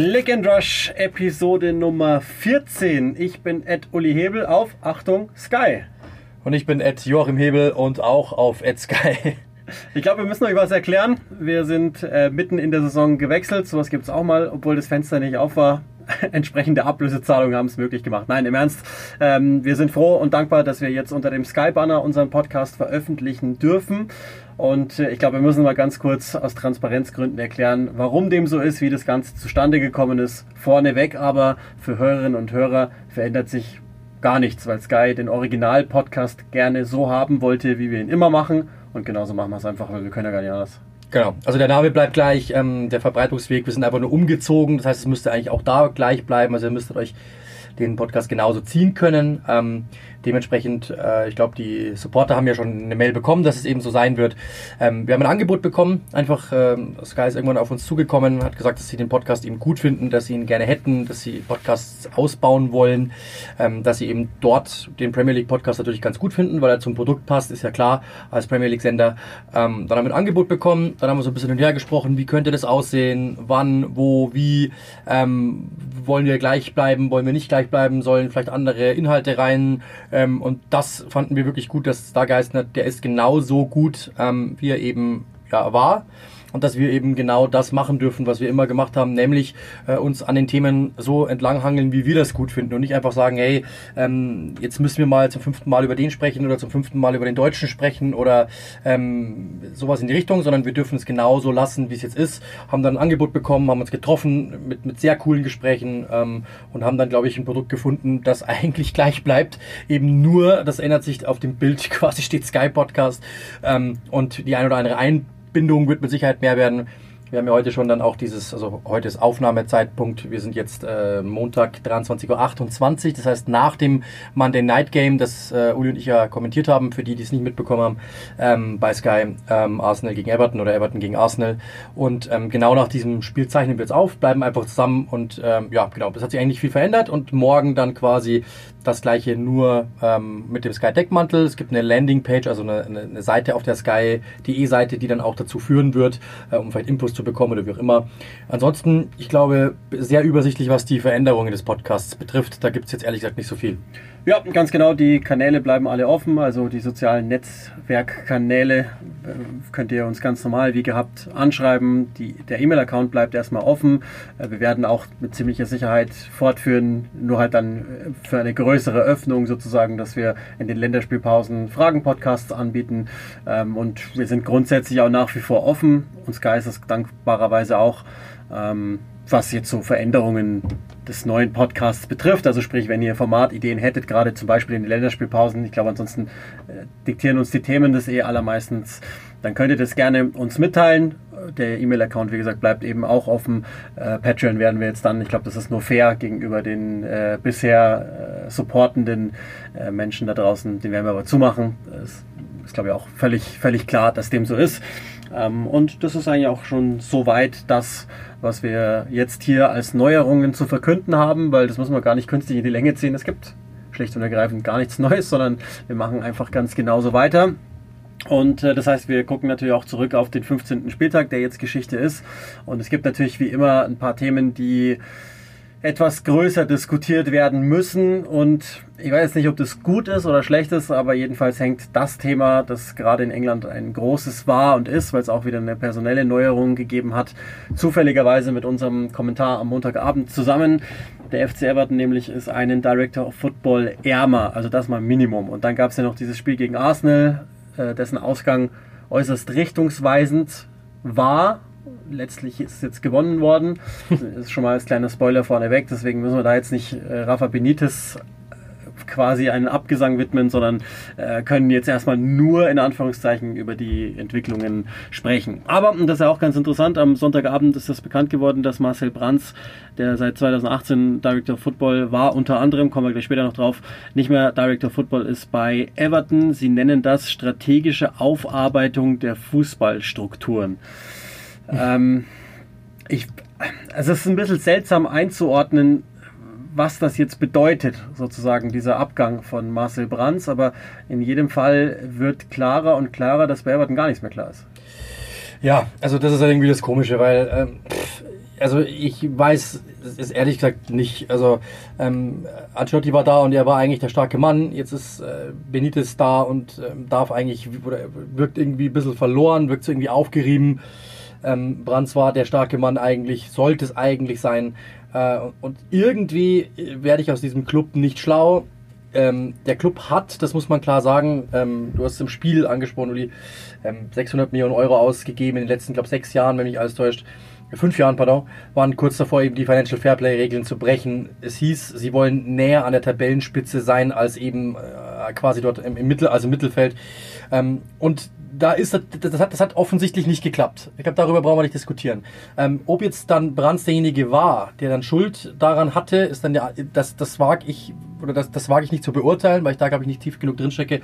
Click and Rush Episode Nummer 14. Ich bin Ed Uli Hebel auf, Achtung, Sky. Und ich bin Ed Joachim Hebel und auch auf Ed Sky. Ich glaube, wir müssen euch was erklären. Wir sind äh, mitten in der Saison gewechselt. Sowas gibt es auch mal, obwohl das Fenster nicht auf war. Entsprechende Ablösezahlungen haben es möglich gemacht. Nein, im Ernst. Ähm, wir sind froh und dankbar, dass wir jetzt unter dem Sky-Banner unseren Podcast veröffentlichen dürfen. Und äh, ich glaube, wir müssen mal ganz kurz aus Transparenzgründen erklären, warum dem so ist, wie das Ganze zustande gekommen ist. Vorneweg aber für Hörerinnen und Hörer verändert sich gar nichts, weil Sky den Original-Podcast gerne so haben wollte, wie wir ihn immer machen. Und genauso machen wir es einfach, weil wir können ja gar nicht anders. Genau, also der Name bleibt gleich, ähm, der Verbreitungsweg, wir sind einfach nur umgezogen, das heißt, es müsste eigentlich auch da gleich bleiben, also ihr müsstet euch den Podcast genauso ziehen können. Ähm, dementsprechend, äh, ich glaube, die Supporter haben ja schon eine Mail bekommen, dass es eben so sein wird. Ähm, wir haben ein Angebot bekommen. Einfach, ähm, Sky ist irgendwann auf uns zugekommen, hat gesagt, dass sie den Podcast eben gut finden, dass sie ihn gerne hätten, dass sie Podcasts ausbauen wollen, ähm, dass sie eben dort den Premier League Podcast natürlich ganz gut finden, weil er zum Produkt passt, ist ja klar, als Premier League Sender. Ähm, dann haben wir ein Angebot bekommen, dann haben wir so ein bisschen hin und her gesprochen, wie könnte das aussehen, wann, wo, wie, ähm, wollen wir gleich bleiben, wollen wir nicht gleich bleiben, sollen vielleicht andere Inhalte rein. Ähm, und das fanden wir wirklich gut, dass Stargeist, der ist genauso gut, ähm, wie er eben ja, war und dass wir eben genau das machen dürfen, was wir immer gemacht haben, nämlich äh, uns an den Themen so entlanghangeln, wie wir das gut finden und nicht einfach sagen, hey, ähm, jetzt müssen wir mal zum fünften Mal über den sprechen oder zum fünften Mal über den Deutschen sprechen oder ähm, sowas in die Richtung, sondern wir dürfen es genau so lassen, wie es jetzt ist. Haben dann ein Angebot bekommen, haben uns getroffen mit, mit sehr coolen Gesprächen ähm, und haben dann, glaube ich, ein Produkt gefunden, das eigentlich gleich bleibt. Eben nur, das ändert sich auf dem Bild, quasi steht Sky Podcast ähm, und die ein oder andere ein Bindung wird mit Sicherheit mehr werden. Wir haben ja heute schon dann auch dieses, also heute ist Aufnahmezeitpunkt. Wir sind jetzt äh, Montag 23.28 Uhr, das heißt nach dem Monday Night Game, das äh, Uli und ich ja kommentiert haben, für die, die es nicht mitbekommen haben, ähm, bei Sky, ähm, Arsenal gegen Everton oder Everton gegen Arsenal. Und ähm, genau nach diesem Spiel zeichnen wir jetzt auf, bleiben einfach zusammen und ähm, ja, genau, es hat sich eigentlich nicht viel verändert und morgen dann quasi das gleiche nur ähm, mit dem Sky Deckmantel. Es gibt eine Landingpage, also eine, eine Seite auf der Sky.de Seite, die dann auch dazu führen wird, äh, um vielleicht Infos zu bekommen oder wie auch immer. Ansonsten, ich glaube, sehr übersichtlich, was die Veränderungen des Podcasts betrifft. Da gibt es jetzt ehrlich gesagt nicht so viel. Ja, ganz genau. Die Kanäle bleiben alle offen. Also die sozialen Netzwerkkanäle äh, könnt ihr uns ganz normal wie gehabt anschreiben. Die, der E-Mail-Account bleibt erstmal offen. Äh, wir werden auch mit ziemlicher Sicherheit fortführen, nur halt dann äh, für eine größere Öffnung sozusagen, dass wir in den Länderspielpausen Fragen-Podcasts anbieten. Ähm, und wir sind grundsätzlich auch nach wie vor offen. Und Sky ist es dankbarerweise auch. Was jetzt so Veränderungen des neuen Podcasts betrifft. Also sprich, wenn ihr Formatideen hättet, gerade zum Beispiel in den Länderspielpausen, ich glaube ansonsten äh, diktieren uns die Themen das eh allermeistens, dann könnt ihr das gerne uns mitteilen. Der E-Mail-Account, wie gesagt, bleibt eben auch offen. Äh, Patreon werden wir jetzt dann, ich glaube, das ist nur fair gegenüber den äh, bisher äh, supportenden äh, Menschen da draußen, den werden wir aber zumachen. Das ist, glaube ich, auch völlig, völlig klar, dass dem so ist. Ähm, und das ist eigentlich auch schon soweit das, was wir jetzt hier als Neuerungen zu verkünden haben, weil das müssen wir gar nicht künstlich in die Länge ziehen. Es gibt schlicht und ergreifend gar nichts Neues, sondern wir machen einfach ganz genauso weiter. Und äh, das heißt, wir gucken natürlich auch zurück auf den 15. Spieltag, der jetzt Geschichte ist. Und es gibt natürlich wie immer ein paar Themen, die etwas größer diskutiert werden müssen. Und ich weiß nicht, ob das gut ist oder schlecht ist, aber jedenfalls hängt das Thema, das gerade in England ein großes war und ist, weil es auch wieder eine personelle Neuerung gegeben hat, zufälligerweise mit unserem Kommentar am Montagabend zusammen. Der FC Everton nämlich ist einen Director of Football ärmer, also das mal Minimum. Und dann gab es ja noch dieses Spiel gegen Arsenal, äh, dessen Ausgang äußerst richtungsweisend war letztlich ist jetzt gewonnen worden. Das ist schon mal als kleiner Spoiler vorneweg, deswegen müssen wir da jetzt nicht äh, Rafa Benitez äh, quasi einen Abgesang widmen, sondern äh, können jetzt erstmal nur in Anführungszeichen über die Entwicklungen sprechen. Aber, und das ist ja auch ganz interessant, am Sonntagabend ist das bekannt geworden, dass Marcel Brands, der seit 2018 Director of Football war, unter anderem, kommen wir gleich später noch drauf, nicht mehr Director of Football ist bei Everton. Sie nennen das strategische Aufarbeitung der Fußballstrukturen. Ähm, ich, also es ist ein bisschen seltsam einzuordnen, was das jetzt bedeutet, sozusagen dieser Abgang von Marcel Brands, aber in jedem Fall wird klarer und klarer, dass bei Everton gar nichts mehr klar ist. Ja, also das ist halt irgendwie das Komische, weil ähm, also ich weiß es ist ehrlich gesagt nicht. Also ähm, Ancelotti war da und er war eigentlich der starke Mann. Jetzt ist äh, Benitez da und ähm, darf eigentlich oder wirkt irgendwie ein bisschen verloren, wirkt so irgendwie aufgerieben. Ähm, Brands war der starke Mann eigentlich, sollte es eigentlich sein. Äh, und irgendwie werde ich aus diesem Club nicht schlau. Ähm, der Club hat, das muss man klar sagen, ähm, du hast es im Spiel angesprochen, Uli, ähm, 600 Millionen Euro ausgegeben in den letzten, glaube sechs Jahren, wenn mich alles täuscht fünf Jahren, pardon, waren kurz davor, eben die Financial Fairplay Regeln zu brechen. Es hieß, sie wollen näher an der Tabellenspitze sein als eben äh, quasi dort im, im, Mittel, also im Mittelfeld. Ähm, und da ist das, das, hat, das hat offensichtlich nicht geklappt. Ich glaube, darüber brauchen wir nicht diskutieren. Ähm, ob jetzt dann Brands derjenige war, der dann Schuld daran hatte, ist dann ja, das, das wage ich, oder das, das wage ich nicht zu beurteilen, weil ich da, glaube ich, nicht tief genug drinstecke.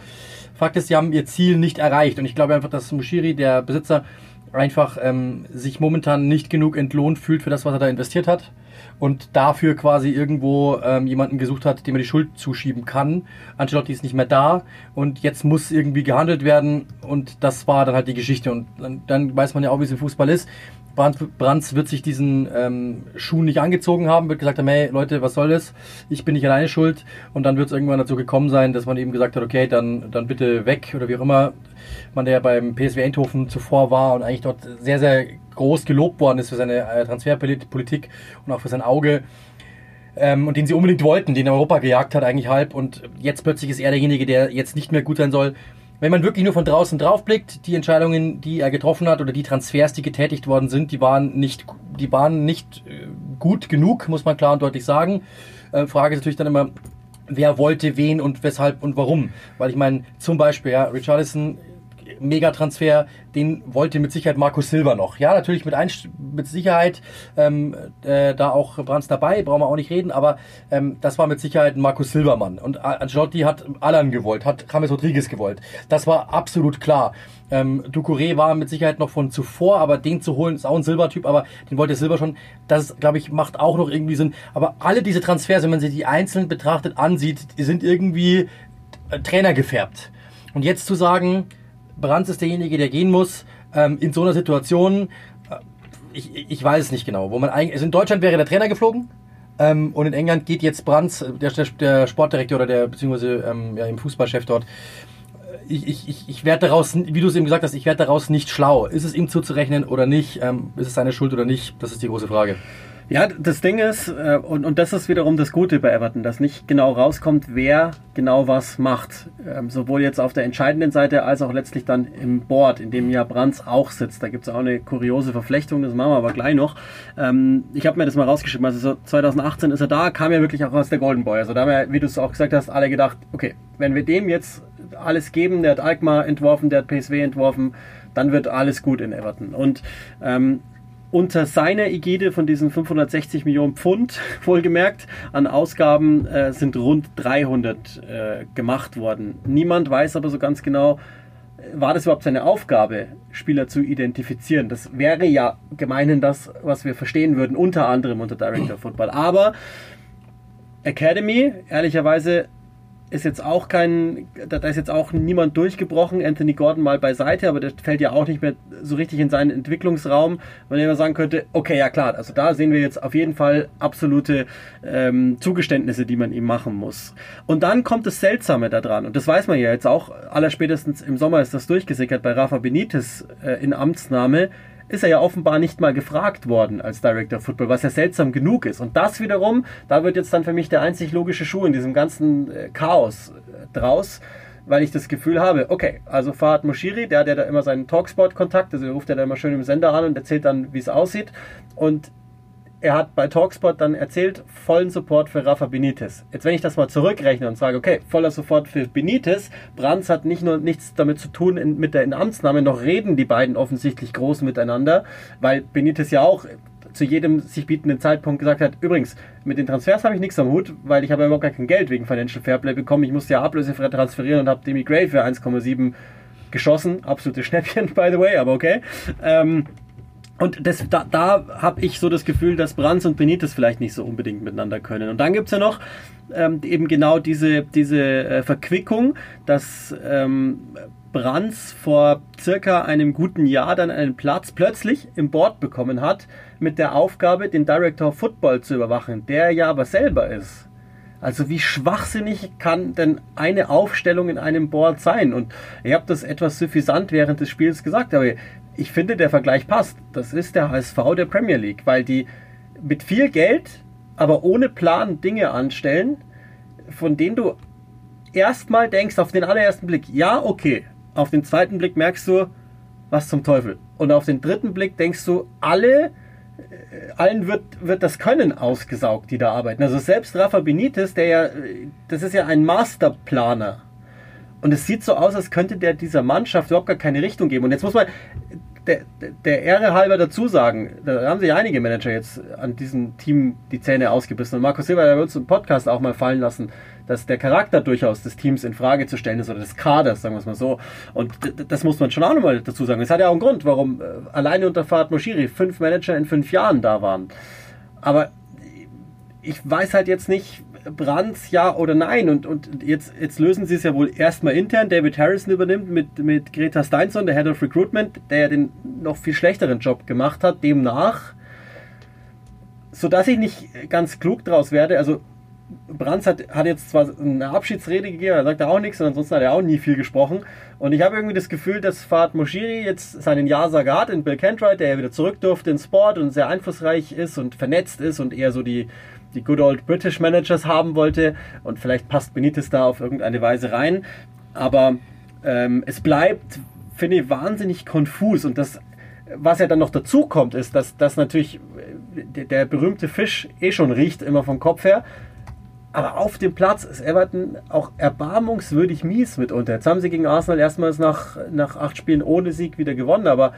Fakt ist, sie haben ihr Ziel nicht erreicht. Und ich glaube einfach, dass Mushiri, der Besitzer, einfach ähm, sich momentan nicht genug entlohnt fühlt für das, was er da investiert hat und dafür quasi irgendwo ähm, jemanden gesucht hat, dem er die Schuld zuschieben kann. Ancelotti ist nicht mehr da und jetzt muss irgendwie gehandelt werden und das war dann halt die Geschichte und dann, dann weiß man ja auch, wie es im Fußball ist. Brands wird sich diesen ähm, Schuh nicht angezogen haben, wird gesagt haben, hey Leute, was soll das? Ich bin nicht alleine schuld. Und dann wird es irgendwann dazu gekommen sein, dass man eben gesagt hat, okay, dann, dann bitte weg oder wie auch immer. Man, der beim PSW Eindhoven zuvor war und eigentlich dort sehr, sehr groß gelobt worden ist für seine äh, Transferpolitik und auch für sein Auge. Ähm, und den sie unbedingt wollten, den Europa gejagt hat eigentlich halb. Und jetzt plötzlich ist er derjenige, der jetzt nicht mehr gut sein soll wenn man wirklich nur von draußen drauf blickt, die Entscheidungen, die er getroffen hat oder die Transfers, die getätigt worden sind, die waren nicht, die waren nicht äh, gut genug, muss man klar und deutlich sagen. Äh, Frage ist natürlich dann immer, wer wollte wen und weshalb und warum? Weil ich meine, zum Beispiel, ja, Richarlison Megatransfer, den wollte mit Sicherheit Markus Silva noch. Ja, natürlich mit, Einst mit Sicherheit ähm, äh, da auch Brands dabei, brauchen wir auch nicht reden, aber ähm, das war mit Sicherheit Markus Silbermann. Und Ancelotti hat Alan gewollt, hat James Rodriguez gewollt. Das war absolut klar. Ähm, Ducouré war mit Sicherheit noch von zuvor, aber den zu holen ist auch ein Silbertyp, aber den wollte Silber schon. Das, glaube ich, macht auch noch irgendwie Sinn. Aber alle diese Transfers, wenn man sie die einzeln betrachtet ansieht, die sind irgendwie äh, Trainer gefärbt. Und jetzt zu sagen, Brands ist derjenige, der gehen muss. Ähm, in so einer Situation, äh, ich, ich weiß es nicht genau, wo man eigentlich, also in Deutschland wäre der Trainer geflogen. Ähm, und in England geht jetzt Brands, der, der Sportdirektor oder der, beziehungsweise ähm, ja, im Fußballchef dort. Ich, ich, ich, ich werde daraus, wie du es eben gesagt hast, ich werde daraus nicht schlau. Ist es ihm zuzurechnen oder nicht? Ähm, ist es seine Schuld oder nicht? Das ist die große Frage. Ja, das Ding ist, äh, und, und das ist wiederum das Gute bei Everton, dass nicht genau rauskommt, wer genau was macht. Ähm, sowohl jetzt auf der entscheidenden Seite als auch letztlich dann im Board, in dem ja Brands auch sitzt. Da gibt es auch eine kuriose Verflechtung, das machen wir aber gleich noch. Ähm, ich habe mir das mal rausgeschrieben, also so 2018 ist er da, kam ja wirklich auch aus der Golden Boy. Also da haben wir, wie du es auch gesagt hast, alle gedacht, okay, wenn wir dem jetzt alles geben, der hat Alkmaar entworfen, der hat PSW entworfen, dann wird alles gut in Everton. Und ähm, unter seiner Ägide von diesen 560 Millionen Pfund, wohlgemerkt, an Ausgaben äh, sind rund 300 äh, gemacht worden. Niemand weiß aber so ganz genau, äh, war das überhaupt seine Aufgabe, Spieler zu identifizieren? Das wäre ja gemeinhin das, was wir verstehen würden, unter anderem unter Director Football. Aber Academy, ehrlicherweise, ist jetzt auch kein, da ist jetzt auch niemand durchgebrochen, Anthony Gordon mal beiseite, aber der fällt ja auch nicht mehr so richtig in seinen Entwicklungsraum, weil man sagen könnte, okay, ja klar, also da sehen wir jetzt auf jeden Fall absolute ähm, Zugeständnisse, die man ihm machen muss. Und dann kommt das Seltsame da dran, und das weiß man ja jetzt auch, allerspätestens im Sommer ist das durchgesickert bei Rafa Benitez äh, in Amtsnahme, ist er ja offenbar nicht mal gefragt worden als Director of Football, was ja seltsam genug ist. Und das wiederum, da wird jetzt dann für mich der einzig logische Schuh in diesem ganzen äh, Chaos äh, draus, weil ich das Gefühl habe, okay, also Fahad Moshiri, der hat ja da immer seinen Talksport-Kontakt, also er ruft ja da immer schön im Sender an und erzählt dann, wie es aussieht. Und er hat bei Talkspot dann erzählt, vollen Support für Rafa Benitez. Jetzt, wenn ich das mal zurückrechne und sage, okay, voller Support für Benitez, Brands hat nicht nur nichts damit zu tun in, mit der Inamtsnahme, noch reden die beiden offensichtlich groß miteinander, weil Benitez ja auch zu jedem sich bietenden Zeitpunkt gesagt hat, übrigens, mit den Transfers habe ich nichts am Hut, weil ich habe ja überhaupt gar kein Geld wegen Financial Fairplay bekommen. Ich musste ja ablösefrei transferieren und habe Demi Gray für 1,7 geschossen. Absolute Schnäppchen, by the way, aber okay. Ähm, und das, da, da habe ich so das Gefühl, dass Brands und Benitez vielleicht nicht so unbedingt miteinander können. Und dann gibt's ja noch ähm, eben genau diese, diese äh, Verquickung, dass ähm, Brands vor circa einem guten Jahr dann einen Platz plötzlich im Board bekommen hat, mit der Aufgabe, den Director of Football zu überwachen, der ja aber selber ist. Also wie schwachsinnig kann denn eine Aufstellung in einem Board sein? Und ich habe das etwas suffisant während des Spiels gesagt, aber ich finde, der Vergleich passt. Das ist der HSV der Premier League, weil die mit viel Geld, aber ohne Plan Dinge anstellen, von denen du erstmal denkst, auf den allerersten Blick, ja, okay. Auf den zweiten Blick merkst du, was zum Teufel. Und auf den dritten Blick denkst du, alle äh, allen wird, wird das Können ausgesaugt, die da arbeiten. Also selbst Rafa Benitez, der ja, das ist ja ein Masterplaner. Und es sieht so aus, als könnte der dieser Mannschaft überhaupt gar keine Richtung geben. Und jetzt muss man der, der Ehre halber dazu sagen, da haben sich einige Manager jetzt an diesem Team die Zähne ausgebissen. Und Markus Silber hat uns im Podcast auch mal fallen lassen, dass der Charakter durchaus des Teams in Frage zu stellen ist oder des Kaders, sagen wir es mal so. Und das muss man schon auch nochmal dazu sagen. Es hat ja auch einen Grund, warum äh, alleine unter Fahrt Moschiri fünf Manager in fünf Jahren da waren. Aber ich weiß halt jetzt nicht, Brands ja oder nein. Und, und jetzt, jetzt lösen sie es ja wohl erstmal intern. David Harrison übernimmt mit, mit Greta Steinson, der Head of Recruitment, der ja den noch viel schlechteren Job gemacht hat, demnach. Sodass ich nicht ganz klug draus werde. Also Brands hat, hat jetzt zwar eine Abschiedsrede gegeben, er sagt auch nichts und ansonsten hat er auch nie viel gesprochen. Und ich habe irgendwie das Gefühl, dass Fahad Moshiri jetzt seinen Ja-Sager hat in Bill Kentright, der ja wieder zurück durfte in Sport und sehr einflussreich ist und vernetzt ist und eher so die, die Good Old British Managers haben wollte. Und vielleicht passt Benitez da auf irgendeine Weise rein. Aber ähm, es bleibt, finde ich, wahnsinnig konfus. Und das, was ja dann noch dazu kommt, ist, dass, dass natürlich der, der berühmte Fisch eh schon riecht, immer vom Kopf her. Aber auf dem Platz ist Everton auch erbarmungswürdig mies mitunter. Jetzt haben sie gegen Arsenal erstmals nach, nach acht Spielen ohne Sieg wieder gewonnen, aber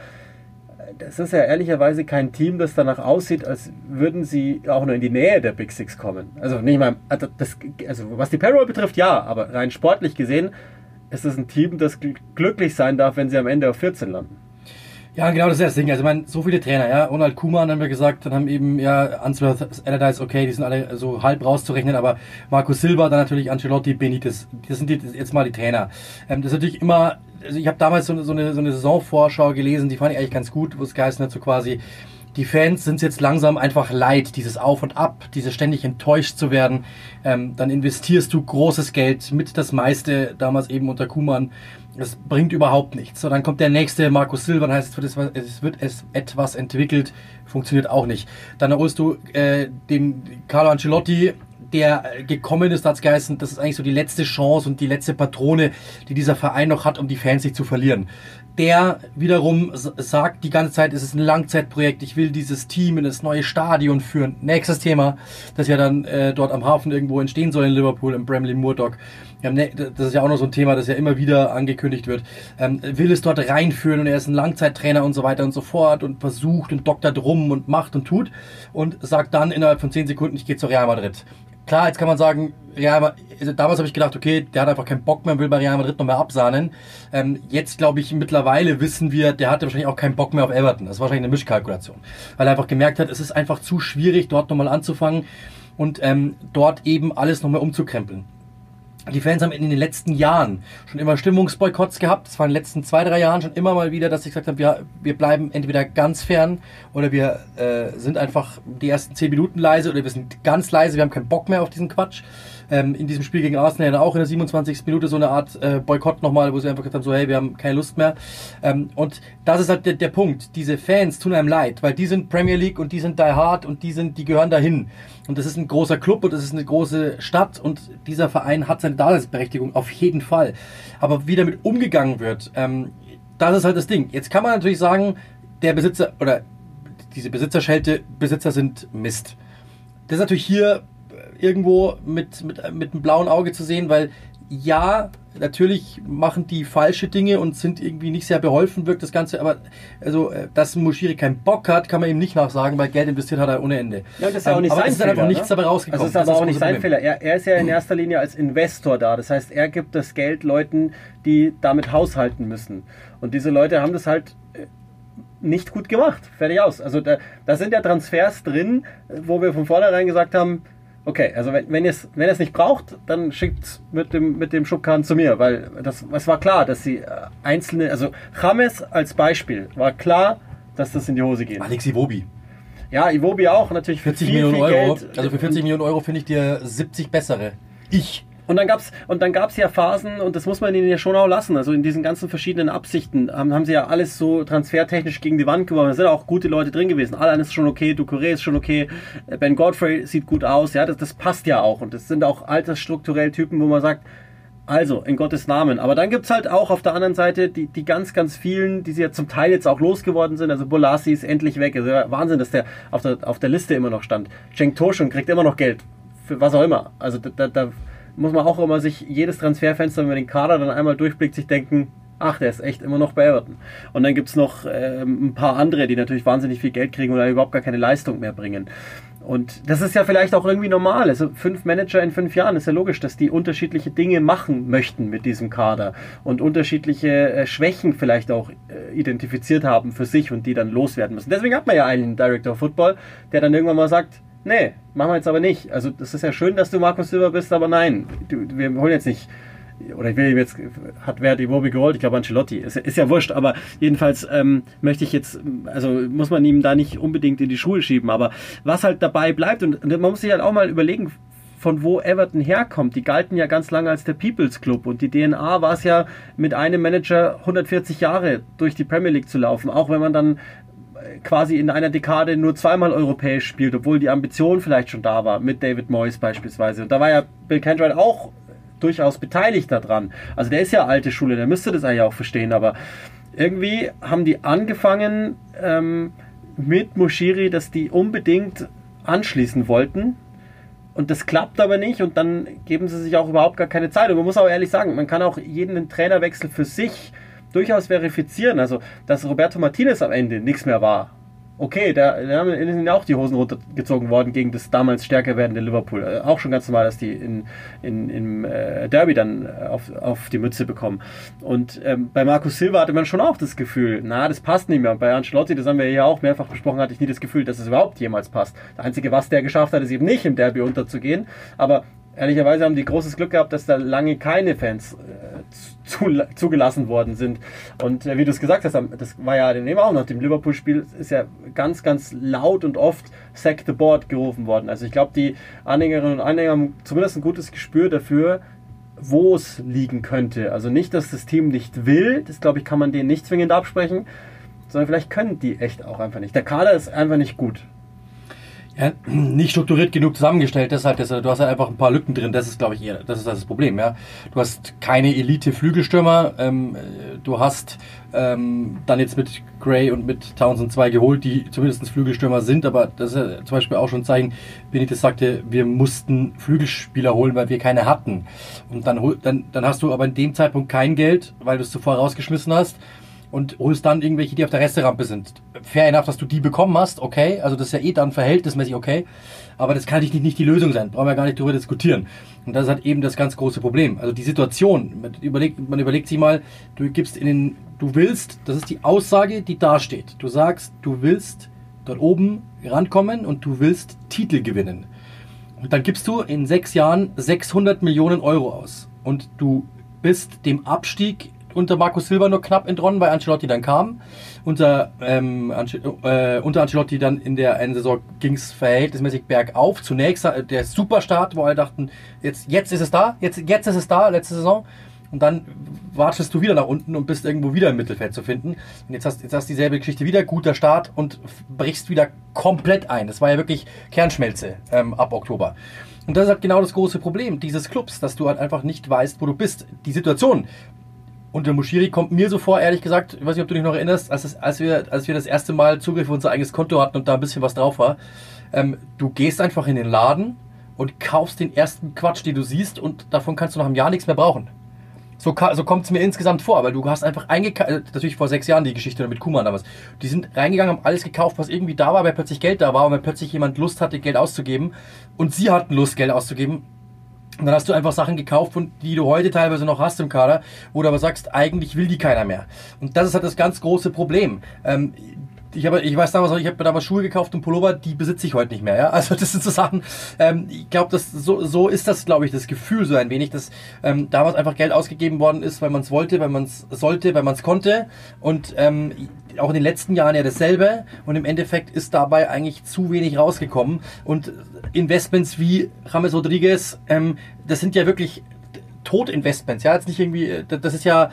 das ist ja ehrlicherweise kein Team, das danach aussieht, als würden sie auch nur in die Nähe der Big Six kommen. Also nicht mal, also, das, also was die Payroll betrifft, ja, aber rein sportlich gesehen ist es ein Team, das glücklich sein darf, wenn sie am Ende auf 14 landen. Ja, genau, das ist das Ding. Also, ich meine, so viele Trainer, ja. Ronald Kuman haben wir gesagt, dann haben eben, ja, Answorth, Allardyce, okay, die sind alle so halb rauszurechnen, aber Marco Silva, dann natürlich Ancelotti, Benitez, das sind die, jetzt mal die Trainer. Ähm, das ist natürlich immer, also ich habe damals so, so, eine, so eine Saisonvorschau gelesen, die fand ich eigentlich ganz gut, wo es geheißen hat, so quasi, die Fans sind jetzt langsam einfach leid, dieses Auf und Ab, dieses ständig enttäuscht zu werden. Ähm, dann investierst du großes Geld, mit das meiste damals eben unter Kuman das bringt überhaupt nichts. So, dann kommt der nächste, Markus Silva, dann heißt es, wird, es wird es etwas entwickelt, funktioniert auch nicht. Dann holst du äh, den Carlo Ancelotti, der gekommen ist, als geheißen, das ist eigentlich so die letzte Chance und die letzte Patrone, die dieser Verein noch hat, um die Fans nicht zu verlieren der wiederum sagt die ganze Zeit, es ist ein Langzeitprojekt, ich will dieses Team in das neue Stadion führen. Nächstes Thema, das ja dann äh, dort am Hafen irgendwo entstehen soll in Liverpool, im Bramley Moordock. Ne, das ist ja auch noch so ein Thema, das ja immer wieder angekündigt wird. Ähm, will es dort reinführen und er ist ein Langzeittrainer und so weiter und so fort und versucht und doktert rum und macht und tut und sagt dann innerhalb von 10 Sekunden, ich gehe zu Real Madrid. Klar, jetzt kann man sagen, Real, also damals habe ich gedacht, okay, der hat einfach keinen Bock mehr und will bei Real Madrid noch mehr absahnen. Ähm, jetzt glaube ich, mittlerweile wissen wir, der hatte wahrscheinlich auch keinen Bock mehr auf Everton. Das ist wahrscheinlich eine Mischkalkulation. Weil er einfach gemerkt hat, es ist einfach zu schwierig, dort nochmal anzufangen und ähm, dort eben alles nochmal umzukrempeln. Die Fans haben in den letzten Jahren schon immer Stimmungsboykotts gehabt. Das war in den letzten zwei, drei Jahren schon immer mal wieder, dass sie gesagt haben, wir, wir bleiben entweder ganz fern oder wir äh, sind einfach die ersten zehn Minuten leise oder wir sind ganz leise, wir haben keinen Bock mehr auf diesen Quatsch ähm, in diesem Spiel gegen Arsenal auch in der 27. Minute so eine Art äh, Boykott nochmal, wo sie einfach gesagt haben, so hey, wir haben keine Lust mehr. Ähm, und das ist halt der, der Punkt. Diese Fans tun einem leid, weil die sind Premier League und die sind Die Hard und die sind, die gehören dahin. Und das ist ein großer Club und das ist eine große Stadt und dieser Verein hat seine Daseinsberechtigung auf jeden Fall. Aber wie damit umgegangen wird, ähm, das ist halt das Ding. Jetzt kann man natürlich sagen, der Besitzer oder diese Besitzerschelte, Besitzer sind Mist. Das ist natürlich hier irgendwo mit, mit, mit einem blauen Auge zu sehen, weil ja, natürlich machen die falsche Dinge und sind irgendwie nicht sehr beholfen, wirkt das Ganze, aber also, äh, dass Moschiri keinen Bock hat, kann man ihm nicht nachsagen, weil Geld investiert hat er ohne Ende. Ja, das ist ja auch nicht ähm, aber sein es ist einfach nichts dabei rausgekommen. Also ist aber auch nicht sein Fehler. Er, er, ist ja in erster Linie als Investor da. Das heißt, er gibt das Geld Leuten, die damit haushalten müssen. Und diese Leute haben das halt äh, nicht gut gemacht. Fertig aus. Also da, da sind ja Transfers drin, wo wir von vornherein gesagt haben, okay, also wenn, wenn ihr es wenn ihr's nicht braucht, dann schickt es mit dem, mit dem Schubkarren zu mir, weil das, es war klar, dass sie äh, einzelne, also James als Beispiel, war klar, dass das in die Hose geht. Alex Iwobi. Ja, Iwobi auch natürlich 40 viel, Millionen viel Euro. Geld. Also für 40 Millionen Euro finde ich dir 70 bessere. Ich. Und dann gab's und dann gab's ja Phasen und das muss man ihnen ja schon auch lassen. Also in diesen ganzen verschiedenen Absichten haben, haben sie ja alles so transfertechnisch gegen die Wand geworfen. Da sind auch gute Leute drin gewesen. Alan ist schon okay, Ducouré ist schon okay, Ben Godfrey sieht gut aus. Ja, das, das passt ja auch und das sind auch altersstrukturell Typen, wo man sagt, also, in Gottes Namen. Aber dann gibt's halt auch auf der anderen Seite die, die ganz, ganz vielen, die sie ja zum Teil jetzt auch losgeworden sind. Also Bolasi ist endlich weg. Also Wahnsinn, dass der auf der, auf der Liste immer noch stand. Cenk Toschun kriegt immer noch Geld. Für was auch immer. Also da, da muss man auch immer sich jedes Transferfenster, wenn man den Kader dann einmal durchblickt, sich denken, ach, der ist echt immer noch bei Everton. Und dann gibt's noch ähm, ein paar andere, die natürlich wahnsinnig viel Geld kriegen oder überhaupt gar keine Leistung mehr bringen. Und das ist ja vielleicht auch irgendwie normal. Also fünf Manager in fünf Jahren ist ja logisch, dass die unterschiedliche Dinge machen möchten mit diesem Kader und unterschiedliche äh, Schwächen vielleicht auch äh, identifiziert haben für sich und die dann loswerden müssen. Deswegen hat man ja einen Director of Football, der dann irgendwann mal sagt, nee, machen wir jetzt aber nicht. Also das ist ja schön, dass du Markus Silber bist, aber nein, du, wir holen jetzt nicht oder ich will jetzt, hat wer die Wobi geholt? Ich glaube Ancelotti. Ist, ist ja wurscht, aber jedenfalls ähm, möchte ich jetzt, also muss man ihm da nicht unbedingt in die Schuhe schieben, aber was halt dabei bleibt und, und man muss sich halt auch mal überlegen, von wo Everton herkommt. Die galten ja ganz lange als der People's Club und die DNA war es ja, mit einem Manager 140 Jahre durch die Premier League zu laufen, auch wenn man dann quasi in einer Dekade nur zweimal europäisch spielt, obwohl die Ambition vielleicht schon da war, mit David Moyes beispielsweise. Und da war ja Bill Kendrick auch durchaus beteiligt daran. Also der ist ja alte Schule, der müsste das eigentlich auch verstehen, aber irgendwie haben die angefangen ähm, mit Moshiri, dass die unbedingt anschließen wollten. Und das klappt aber nicht und dann geben sie sich auch überhaupt gar keine Zeit. Und man muss auch ehrlich sagen, man kann auch jeden Trainerwechsel für sich durchaus verifizieren. Also, dass Roberto Martinez am Ende nichts mehr war, okay, da, da sind auch die Hosen runtergezogen worden gegen das damals stärker werdende Liverpool. Äh, auch schon ganz normal, dass die in, in, im äh, Derby dann auf, auf die Mütze bekommen. Und ähm, bei Markus Silva hatte man schon auch das Gefühl, na, das passt nicht mehr. Und bei Ancelotti, das haben wir ja auch mehrfach besprochen, hatte ich nie das Gefühl, dass es überhaupt jemals passt. Das Einzige, was der geschafft hat, ist eben nicht im Derby unterzugehen. Aber ehrlicherweise haben die großes Glück gehabt, dass da lange keine Fans äh, zu, zugelassen worden sind. Und äh, wie du es gesagt hast, das war ja dem auch nach dem Liverpool-Spiel, ist ja ganz, ganz laut und oft Sack the Board gerufen worden. Also ich glaube, die Anhängerinnen und Anhänger haben zumindest ein gutes Gespür dafür, wo es liegen könnte. Also nicht, dass das Team nicht will, das glaube ich, kann man denen nicht zwingend absprechen, sondern vielleicht können die echt auch einfach nicht. Der Kader ist einfach nicht gut ja, nicht strukturiert genug zusammengestellt. Deshalb, das, du hast halt einfach ein paar Lücken drin. Das ist, glaube ich, eher, das ist das Problem. Ja, du hast keine Elite-Flügelstürmer. Ähm, du hast ähm, dann jetzt mit Gray und mit Townsend zwei geholt, die zumindest Flügelstürmer sind. Aber das ist ja zum Beispiel auch schon zeigen. Benitez sagte, wir mussten Flügelspieler holen, weil wir keine hatten. Und dann, dann, dann hast du aber in dem Zeitpunkt kein Geld, weil du es zuvor rausgeschmissen hast und holst dann irgendwelche, die auf der Resterampe sind. Fair enough, dass du die bekommen hast, okay. Also das ist ja eh dann verhältnismäßig okay. Aber das kann nicht, nicht die Lösung sein. Brauchen wir gar nicht darüber diskutieren. Und das ist halt eben das ganz große Problem. Also die Situation, man überlegt, man überlegt sich mal, du gibst in den, du willst, das ist die Aussage, die da steht. Du sagst, du willst dort oben rankommen und du willst Titel gewinnen. Und dann gibst du in sechs Jahren 600 Millionen Euro aus. Und du bist dem Abstieg unter Markus Silva nur knapp entronnen, weil Ancelotti dann kam. Unter, ähm, Ange äh, unter Ancelotti dann in der einen Saison ging es verhältnismäßig bergauf. Zunächst äh, der Superstart, wo alle dachten, jetzt, jetzt ist es da, jetzt, jetzt ist es da, letzte Saison. Und dann watschest du wieder nach unten und bist irgendwo wieder im Mittelfeld zu finden. Und jetzt hast, jetzt hast dieselbe Geschichte wieder, guter Start und brichst wieder komplett ein. Das war ja wirklich Kernschmelze ähm, ab Oktober. Und das ist halt genau das große Problem dieses Clubs, dass du halt einfach nicht weißt, wo du bist. Die Situation, und der Mushiri kommt mir so vor, ehrlich gesagt, ich weiß nicht, ob du dich noch erinnerst, als, das, als, wir, als wir das erste Mal Zugriff auf unser eigenes Konto hatten und da ein bisschen was drauf war. Ähm, du gehst einfach in den Laden und kaufst den ersten Quatsch, den du siehst und davon kannst du nach einem Jahr nichts mehr brauchen. So, so kommt es mir insgesamt vor, weil du hast einfach eingekauft, äh, natürlich vor sechs Jahren die Geschichte mit Kuman damals. Die sind reingegangen, haben alles gekauft, was irgendwie da war, weil plötzlich Geld da war und weil plötzlich jemand Lust hatte, Geld auszugeben und sie hatten Lust, Geld auszugeben und dann hast du einfach Sachen gekauft, die du heute teilweise noch hast im Kader, wo du aber sagst, eigentlich will die keiner mehr. Und das ist halt das ganz große Problem. Ähm, ich, habe, ich weiß damals noch, ich habe mir damals Schuhe gekauft und Pullover, die besitze ich heute nicht mehr. Ja? Also das sind so Sachen, ähm, ich glaube, so, so ist das, glaube ich, das Gefühl so ein wenig, dass ähm, damals einfach Geld ausgegeben worden ist, weil man es wollte, weil man es sollte, weil man es konnte. Und ähm, auch in den letzten Jahren ja dasselbe. Und im Endeffekt ist dabei eigentlich zu wenig rausgekommen. Und Investments wie James Rodriguez, ähm, das sind ja wirklich Totinvestments, ja, jetzt nicht irgendwie, äh, das ist ja,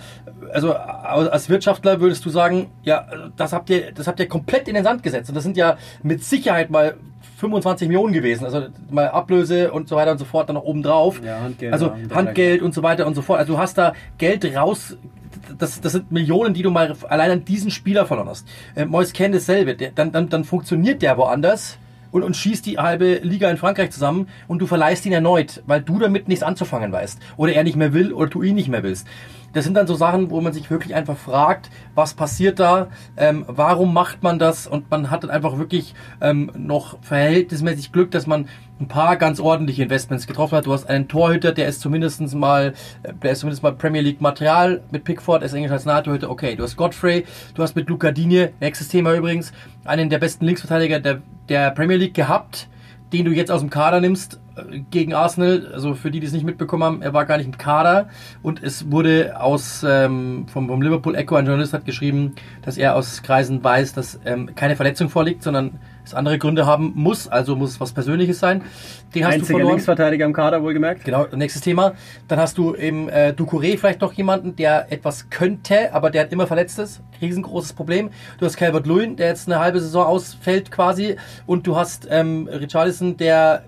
also als Wirtschaftler würdest du sagen, ja, das habt ihr, das habt ihr komplett in den Sand gesetzt und das sind ja mit Sicherheit mal 25 Millionen gewesen, also mal Ablöse und so weiter und so fort dann noch oben drauf. Ja, Handgeld. Also Handgeld und so weiter und so fort. Also du hast da Geld raus das, das sind Millionen, die du mal allein an diesen Spieler verloren hast. Äh, Mois kennt dasselbe. Der, dann, dann, dann funktioniert der woanders und, und schießt die halbe Liga in Frankreich zusammen und du verleihst ihn erneut, weil du damit nichts anzufangen weißt. Oder er nicht mehr will oder du ihn nicht mehr willst. Das sind dann so Sachen, wo man sich wirklich einfach fragt, was passiert da, ähm, warum macht man das und man hat dann einfach wirklich ähm, noch verhältnismäßig Glück, dass man ein paar ganz ordentliche Investments getroffen hat. Du hast einen Torhüter, der ist zumindest mal, äh, der ist zumindest mal Premier League Material mit Pickford, er ist Nationaltorhüter. Okay, du hast Godfrey, du hast mit Luca Digne, nächstes Thema übrigens, einen der besten Linksverteidiger der, der Premier League gehabt, den du jetzt aus dem Kader nimmst gegen Arsenal. Also für die, die es nicht mitbekommen haben, er war gar nicht im Kader und es wurde aus ähm, vom, vom Liverpool Echo ein Journalist hat geschrieben, dass er aus Kreisen weiß, dass ähm, keine Verletzung vorliegt, sondern es andere Gründe haben muss, also muss es was Persönliches sein. Den hast Einziger du verloren. Linksverteidiger im Kader, wohlgemerkt. Genau, nächstes Thema. Dann hast du im äh, Ducouré vielleicht noch jemanden, der etwas könnte, aber der hat immer verletzt ist. Riesengroßes Problem. Du hast Calvert Lewin, der jetzt eine halbe Saison ausfällt quasi. Und du hast ähm, Richarlison, der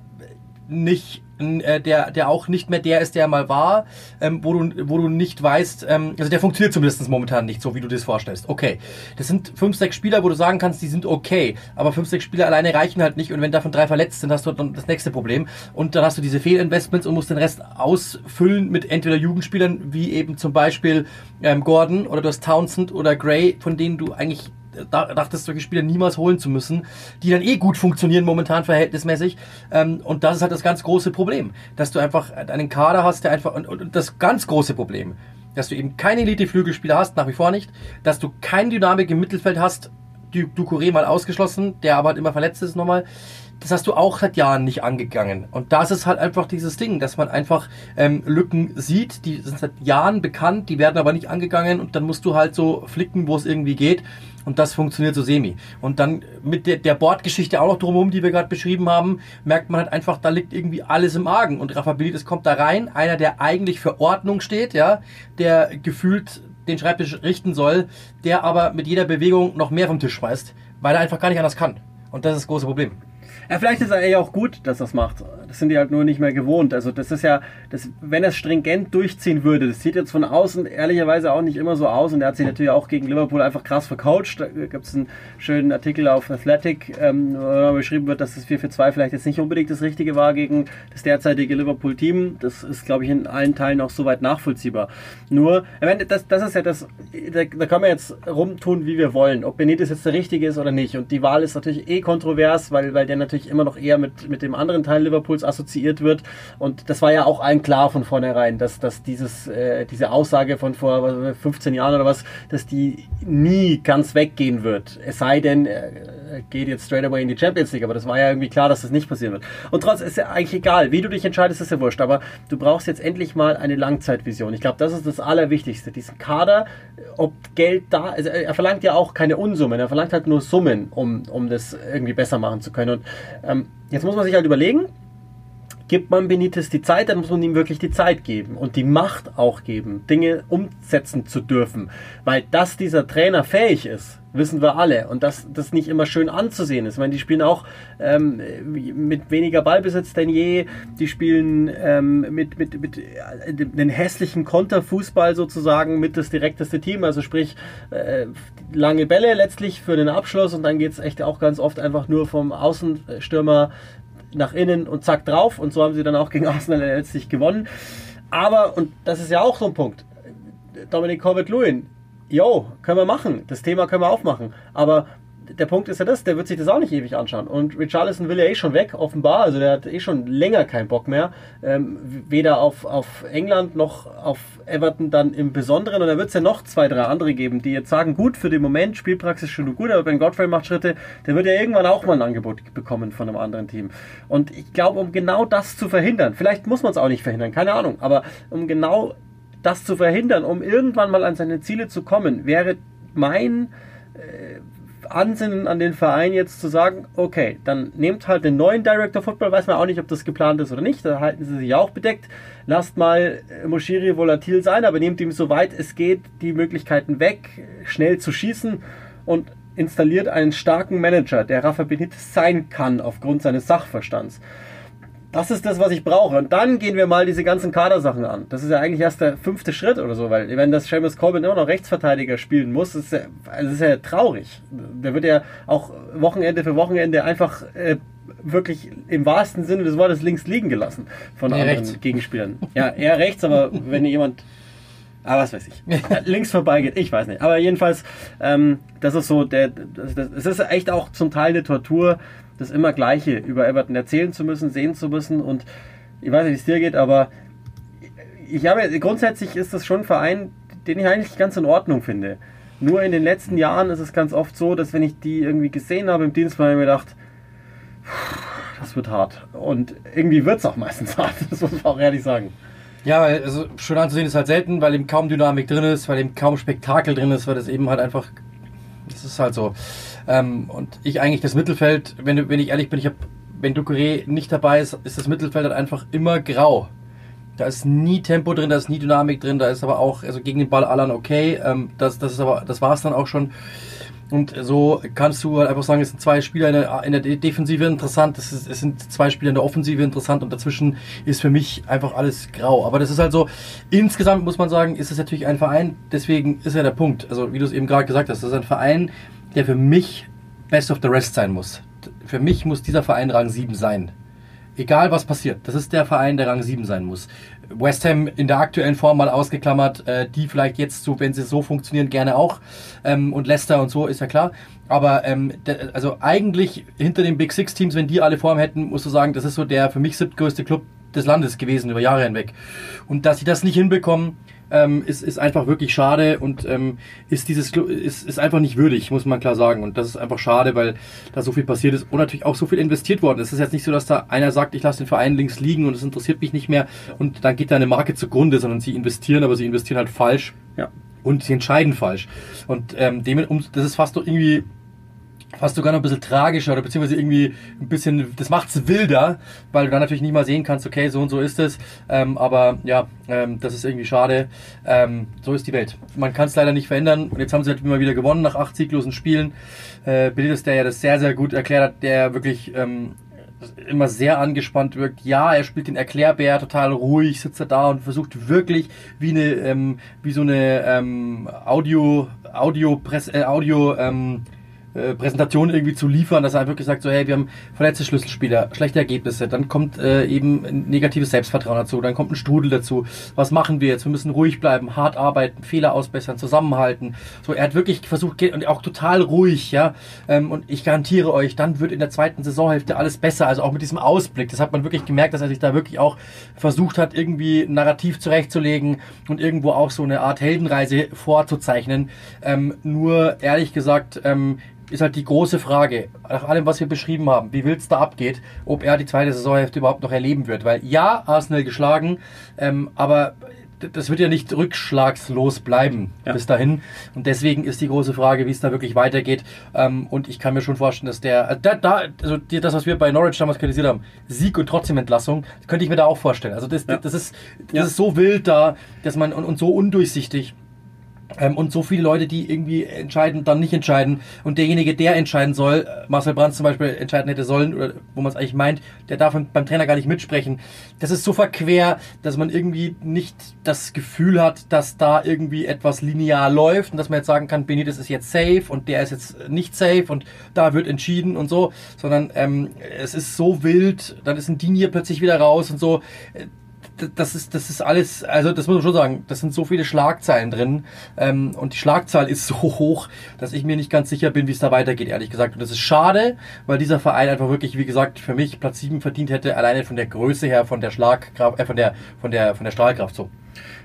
nicht äh, der, der auch nicht mehr der ist, der mal war, ähm, wo, du, wo du nicht weißt, ähm, also der funktioniert zumindest momentan nicht so, wie du dir das vorstellst. Okay, das sind fünf, sechs Spieler, wo du sagen kannst, die sind okay, aber fünf, sechs Spieler alleine reichen halt nicht. Und wenn davon drei verletzt sind, hast du dann das nächste Problem. Und dann hast du diese Fehlinvestments und musst den Rest ausfüllen mit entweder Jugendspielern, wie eben zum Beispiel ähm, Gordon oder du hast Townsend oder Gray, von denen du eigentlich dachtest, solche Spieler niemals holen zu müssen, die dann eh gut funktionieren momentan verhältnismäßig. Ähm, und das ist halt das ganz große Problem, dass du einfach einen Kader hast, der einfach, und, und das ganz große Problem, dass du eben keine Elite-Flügelspieler hast, nach wie vor nicht, dass du keine Dynamik im Mittelfeld hast, Ducouré mal ausgeschlossen, der aber halt immer verletzt ist nochmal. Das hast du auch seit Jahren nicht angegangen. Und das ist halt einfach dieses Ding, dass man einfach ähm, Lücken sieht, die sind seit Jahren bekannt, die werden aber nicht angegangen und dann musst du halt so flicken, wo es irgendwie geht. Und das funktioniert so semi. Und dann mit der, der Bordgeschichte auch noch drumherum, die wir gerade beschrieben haben, merkt man halt einfach, da liegt irgendwie alles im Argen. Und Rafa Benitez kommt da rein, einer, der eigentlich für Ordnung steht, ja, der gefühlt den Schreibtisch richten soll, der aber mit jeder Bewegung noch mehr vom Tisch schmeißt, weil er einfach gar nicht anders kann. Und das ist das große Problem. Ja, vielleicht ist er ja auch gut, dass das macht. Das sind die halt nur nicht mehr gewohnt. Also das ist ja, das, wenn er es stringent durchziehen würde, das sieht jetzt von außen ehrlicherweise auch nicht immer so aus. Und er hat sich natürlich auch gegen Liverpool einfach krass vercoacht. Da gibt es einen schönen Artikel auf Athletic, ähm, wo beschrieben wird, dass das 4 für 2 vielleicht jetzt nicht unbedingt das Richtige war gegen das derzeitige Liverpool-Team. Das ist, glaube ich, in allen Teilen auch soweit nachvollziehbar. Nur, das, das ist ja das, da, da können wir jetzt rumtun, wie wir wollen. Ob Benitez jetzt der Richtige ist oder nicht. Und die Wahl ist natürlich eh kontrovers, weil, weil der natürlich natürlich immer noch eher mit, mit dem anderen Teil Liverpools assoziiert wird. Und das war ja auch allen klar von vornherein, dass, dass dieses, äh, diese Aussage von vor 15 Jahren oder was, dass die nie ganz weggehen wird. Es sei denn, er geht jetzt straight away in die Champions League, aber das war ja irgendwie klar, dass das nicht passieren wird. Und trotzdem ist ja eigentlich egal, wie du dich entscheidest, ist ja wurscht, aber du brauchst jetzt endlich mal eine Langzeitvision. Ich glaube, das ist das Allerwichtigste. Diesen Kader, ob Geld da, also er verlangt ja auch keine Unsummen, er verlangt halt nur Summen, um, um das irgendwie besser machen zu können. Und ähm, jetzt muss man sich halt überlegen, gibt man Benitez die Zeit, dann muss man ihm wirklich die Zeit geben und die Macht auch geben, Dinge umsetzen zu dürfen. Weil dass dieser Trainer fähig ist, wissen wir alle. Und dass das nicht immer schön anzusehen ist. Ich meine, die spielen auch ähm, mit weniger Ballbesitz denn je. Die spielen ähm, mit, mit, mit äh, den hässlichen Konterfußball sozusagen mit das direkteste Team. Also sprich, äh, lange Bälle letztlich für den Abschluss und dann geht es echt auch ganz oft einfach nur vom Außenstürmer nach innen und zack drauf. Und so haben sie dann auch gegen Arsenal letztlich gewonnen. Aber, und das ist ja auch so ein Punkt, Dominik Corbett-Lewin, jo, können wir machen. Das Thema können wir aufmachen. Aber der Punkt ist ja das, der wird sich das auch nicht ewig anschauen. Und Richarlison will ja eh schon weg, offenbar. Also der hat eh schon länger keinen Bock mehr. Ähm, weder auf, auf England noch auf Everton dann im Besonderen. Und da wird es ja noch zwei, drei andere geben, die jetzt sagen, gut, für den Moment, Spielpraxis schon gut, aber Ben Godfrey macht Schritte, der wird ja irgendwann auch mal ein Angebot bekommen von einem anderen Team. Und ich glaube, um genau das zu verhindern, vielleicht muss man es auch nicht verhindern, keine Ahnung, aber um genau das zu verhindern, um irgendwann mal an seine Ziele zu kommen, wäre mein äh, Ansinnen an den Verein jetzt zu sagen, okay, dann nehmt halt den neuen Director Football, weiß man auch nicht, ob das geplant ist oder nicht, da halten sie sich auch bedeckt. Lasst mal äh, Moshiri volatil sein, aber nehmt ihm soweit es geht die Möglichkeiten weg, schnell zu schießen und installiert einen starken Manager, der Rafa Benitez sein kann aufgrund seines Sachverstands. Das ist das, was ich brauche. Und dann gehen wir mal diese ganzen Kadersachen an. Das ist ja eigentlich erst der fünfte Schritt oder so, weil wenn das Seamus Corbin immer noch Rechtsverteidiger spielen muss, ist ja, also ist ja traurig. Der wird ja auch Wochenende für Wochenende einfach äh, wirklich im wahrsten Sinne des Wortes links liegen gelassen von nee, anderen rechts. Gegenspielern. Ja, eher rechts, aber wenn jemand Ah, was weiß ich. Links vorbeigeht, ich weiß nicht. Aber jedenfalls, ähm, das ist so, der, das, das, es ist echt auch zum Teil eine Tortur, das immer Gleiche über Everton erzählen zu müssen, sehen zu müssen. Und ich weiß nicht, wie es dir geht, aber ich habe grundsätzlich ist das schon ein Verein, den ich eigentlich ganz in Ordnung finde. Nur in den letzten Jahren ist es ganz oft so, dass wenn ich die irgendwie gesehen habe im Dienst, habe ich mir gedacht, das wird hart. Und irgendwie wird es auch meistens hart, das muss man auch ehrlich sagen. Ja, weil also schön anzusehen ist halt selten, weil eben kaum Dynamik drin ist, weil eben kaum Spektakel drin ist, weil das eben halt einfach, das ist halt so. Ähm, und ich eigentlich das Mittelfeld, wenn, wenn ich ehrlich bin, ich habe, wenn Ducouré nicht dabei ist, ist das Mittelfeld halt einfach immer grau. Da ist nie Tempo drin, da ist nie Dynamik drin, da ist aber auch, also gegen den Ball Alan okay. Ähm, das, das ist aber, das war es dann auch schon. Und so kannst du halt einfach sagen, es sind zwei Spieler in der, in der Defensive interessant, es, ist, es sind zwei Spieler in der Offensive interessant und dazwischen ist für mich einfach alles grau. Aber das ist halt so, insgesamt muss man sagen, ist es natürlich ein Verein, deswegen ist ja der Punkt. Also wie du es eben gerade gesagt hast, das ist ein Verein, der für mich Best of the Rest sein muss. Für mich muss dieser Verein Rang 7 sein. Egal was passiert, das ist der Verein, der Rang 7 sein muss. West Ham in der aktuellen Form mal ausgeklammert, äh, die vielleicht jetzt so, wenn sie so funktionieren, gerne auch. Ähm, und Leicester und so, ist ja klar. Aber ähm, der, also eigentlich hinter den Big Six Teams, wenn die alle Form hätten, musst du sagen, das ist so der für mich siebtgrößte Club des Landes gewesen über Jahre hinweg. Und dass sie das nicht hinbekommen, ähm, ist, ist einfach wirklich schade und ähm, ist dieses ist, ist einfach nicht würdig, muss man klar sagen. Und das ist einfach schade, weil da so viel passiert ist und natürlich auch so viel investiert worden. Es ist jetzt nicht so, dass da einer sagt, ich lasse den Verein links liegen und es interessiert mich nicht mehr und dann geht da eine Marke zugrunde, sondern sie investieren, aber sie investieren halt falsch. Ja. Und sie entscheiden falsch. Und ähm, dem, um, das ist fast doch irgendwie fast sogar noch ein bisschen tragischer oder beziehungsweise irgendwie ein bisschen, das macht es wilder, weil du dann natürlich nicht mal sehen kannst, okay, so und so ist es. Ähm, aber ja, ähm, das ist irgendwie schade. Ähm, so ist die Welt. Man kann es leider nicht verändern. Und jetzt haben sie halt immer wieder gewonnen nach acht sieglosen Spielen. Äh, Benitez, der ja das sehr, sehr gut erklärt hat, der wirklich ähm, immer sehr angespannt wirkt. Ja, er spielt den Erklärbär total ruhig, sitzt er da und versucht wirklich wie eine, ähm, wie so eine ähm, Audio, Audio, Press, äh, Audio, ähm, äh, Präsentation irgendwie zu liefern, dass er einfach gesagt so, hey, wir haben verletzte Schlüsselspieler, schlechte Ergebnisse, dann kommt äh, eben ein negatives Selbstvertrauen dazu, dann kommt ein Strudel dazu. Was machen wir jetzt? Wir müssen ruhig bleiben, hart arbeiten, Fehler ausbessern, zusammenhalten. So, er hat wirklich versucht und auch total ruhig, ja. Ähm, und ich garantiere euch, dann wird in der zweiten Saisonhälfte alles besser. Also auch mit diesem Ausblick. Das hat man wirklich gemerkt, dass er sich da wirklich auch versucht hat, irgendwie ein Narrativ zurechtzulegen und irgendwo auch so eine Art Heldenreise vorzuzeichnen. Ähm, nur ehrlich gesagt, ähm, ist halt die große Frage, nach allem, was wir beschrieben haben, wie wild es da abgeht, ob er die zweite Saisonhälfte überhaupt noch erleben wird. Weil ja, Arsenal geschlagen, ähm, aber das wird ja nicht rückschlagslos bleiben ja. bis dahin. Und deswegen ist die große Frage, wie es da wirklich weitergeht. Ähm, und ich kann mir schon vorstellen, dass der, äh, da, da, also das, was wir bei Norwich damals kritisiert haben, Sieg und trotzdem Entlassung, könnte ich mir da auch vorstellen. Also das, ja. das, ist, das ja. ist so wild da, dass man und, und so undurchsichtig. Ähm, und so viele Leute, die irgendwie entscheiden, dann nicht entscheiden. Und derjenige, der entscheiden soll, äh, Marcel Brandt zum Beispiel entscheiden hätte sollen, oder wo man es eigentlich meint, der darf beim Trainer gar nicht mitsprechen. Das ist so verquer, dass man irgendwie nicht das Gefühl hat, dass da irgendwie etwas linear läuft und dass man jetzt sagen kann, Benitez ist jetzt safe und der ist jetzt nicht safe und da wird entschieden und so, sondern ähm, es ist so wild, dann ist ein Dinier plötzlich wieder raus und so das ist, das ist alles, also das muss man schon sagen, das sind so viele Schlagzeilen drin ähm, und die Schlagzahl ist so hoch, dass ich mir nicht ganz sicher bin, wie es da weitergeht, ehrlich gesagt. Und das ist schade, weil dieser Verein einfach wirklich, wie gesagt, für mich Platz 7 verdient hätte, alleine von der Größe her, von der Schlagkraft, äh, von der, von der, von der Strahlkraft so.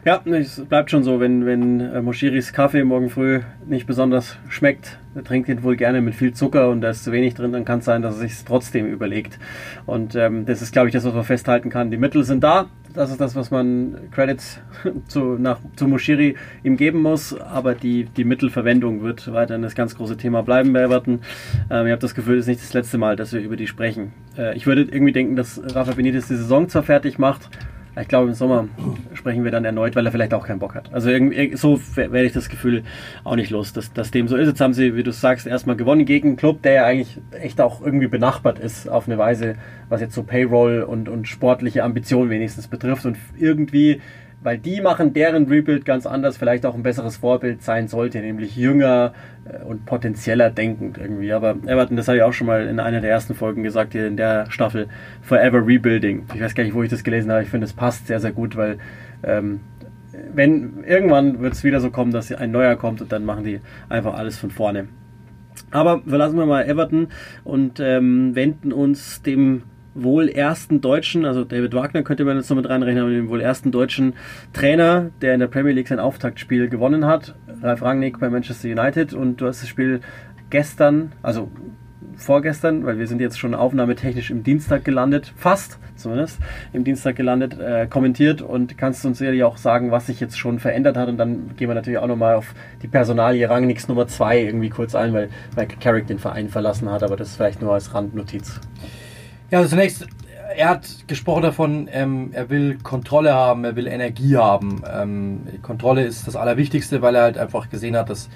Ja, es bleibt schon so, wenn, wenn äh, Moshiris Kaffee morgen früh nicht besonders schmeckt, er trinkt ihn wohl gerne mit viel Zucker und da ist zu wenig drin, dann kann es sein, dass er sich trotzdem überlegt. Und ähm, das ist, glaube ich, das, was man festhalten kann. Die Mittel sind da, das ist das, was man Credits zu, nach, zu Moshiri ihm geben muss, aber die, die Mittelverwendung wird weiterhin das ganz große Thema bleiben bei Everton. Ähm, ich habe das Gefühl, es ist nicht das letzte Mal, dass wir über die sprechen. Äh, ich würde irgendwie denken, dass Rafa Benitez die Saison zwar fertig macht, ich glaube, im Sommer sprechen wir dann erneut, weil er vielleicht auch keinen Bock hat. Also irgendwie, so werde ich das Gefühl auch nicht los, dass, dass dem so ist. Jetzt haben sie, wie du sagst, erstmal gewonnen gegen einen Club, der ja eigentlich echt auch irgendwie benachbart ist auf eine Weise, was jetzt so Payroll und, und sportliche Ambition wenigstens betrifft. Und irgendwie weil die machen deren Rebuild ganz anders, vielleicht auch ein besseres Vorbild sein sollte, nämlich jünger äh, und potenzieller denkend irgendwie. Aber Everton, das habe ich auch schon mal in einer der ersten Folgen gesagt, hier in der Staffel, Forever Rebuilding. Ich weiß gar nicht, wo ich das gelesen habe, ich finde, es passt sehr, sehr gut, weil ähm, wenn irgendwann wird es wieder so kommen, dass ein neuer kommt und dann machen die einfach alles von vorne. Aber verlassen wir mal Everton und ähm, wenden uns dem wohl ersten deutschen, also David Wagner könnte man jetzt noch mit reinrechnen, aber den wohl ersten deutschen Trainer, der in der Premier League sein Auftaktspiel gewonnen hat, Ralf Rangnick bei Manchester United. Und du hast das Spiel gestern, also vorgestern, weil wir sind jetzt schon aufnahmetechnisch im Dienstag gelandet, fast zumindest im Dienstag gelandet, äh, kommentiert. Und kannst uns sicherlich auch sagen, was sich jetzt schon verändert hat. Und dann gehen wir natürlich auch nochmal auf die Personalie Rangnicks Nummer 2 irgendwie kurz ein, weil Michael Carrick den Verein verlassen hat, aber das vielleicht nur als Randnotiz. Ja, also zunächst, er hat gesprochen davon, ähm, er will Kontrolle haben, er will Energie haben. Ähm, Kontrolle ist das Allerwichtigste, weil er halt einfach gesehen hat, dass,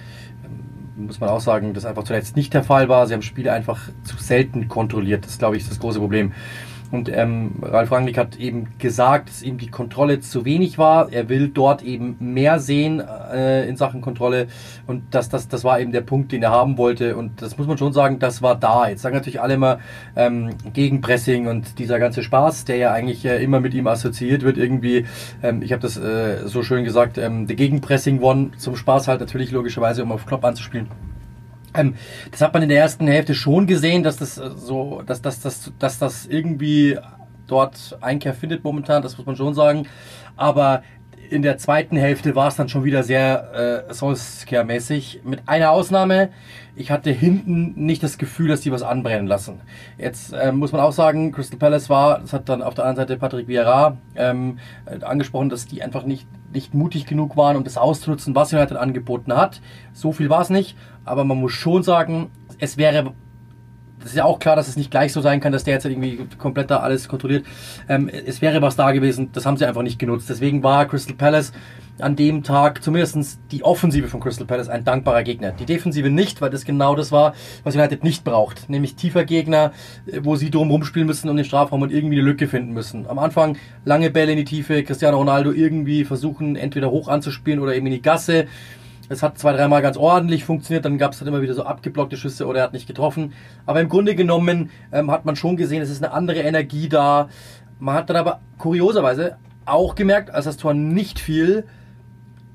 ähm, muss man auch sagen, das einfach zuletzt nicht der Fall war. Sie haben Spiele einfach zu selten kontrolliert. Das, glaube ich, ist das große Problem. Und ähm, Ralf Rangnick hat eben gesagt, dass ihm die Kontrolle zu wenig war. Er will dort eben mehr sehen äh, in Sachen Kontrolle. Und das, das, das war eben der Punkt, den er haben wollte. Und das muss man schon sagen, das war da. Jetzt sagen natürlich alle immer ähm, Gegenpressing und dieser ganze Spaß, der ja eigentlich äh, immer mit ihm assoziiert wird. Irgendwie, ähm, ich habe das äh, so schön gesagt, ähm, der Gegenpressing One zum Spaß halt natürlich logischerweise, um auf Klopp anzuspielen. Ähm, das hat man in der ersten Hälfte schon gesehen, dass das äh, so, dass, dass, dass, dass das irgendwie dort Einkehr findet momentan, das muss man schon sagen. Aber in der zweiten Hälfte war es dann schon wieder sehr äh, Solskjaer-mäßig. Mit einer Ausnahme, ich hatte hinten nicht das Gefühl, dass die was anbrennen lassen. Jetzt äh, muss man auch sagen, Crystal Palace war, das hat dann auf der anderen Seite Patrick Vieira ähm, äh, angesprochen, dass die einfach nicht, nicht mutig genug waren, um das auszunutzen, was United angeboten hat. So viel war es nicht, aber man muss schon sagen, es wäre das ist ja auch klar, dass es nicht gleich so sein kann, dass der jetzt irgendwie komplett da alles kontrolliert. Ähm, es wäre was da gewesen, das haben sie einfach nicht genutzt. Deswegen war Crystal Palace an dem Tag zumindest die Offensive von Crystal Palace ein dankbarer Gegner. Die Defensive nicht, weil das genau das war, was United nicht braucht. Nämlich tiefer Gegner, äh, wo sie drum rumspielen müssen um den Strafraum und irgendwie eine Lücke finden müssen. Am Anfang lange Bälle in die Tiefe, Cristiano Ronaldo irgendwie versuchen, entweder hoch anzuspielen oder eben in die Gasse. Es hat zwei, dreimal ganz ordentlich funktioniert, dann gab es dann immer wieder so abgeblockte Schüsse oder er hat nicht getroffen. Aber im Grunde genommen ähm, hat man schon gesehen, es ist eine andere Energie da. Man hat dann aber kurioserweise auch gemerkt, als das Tor nicht fiel,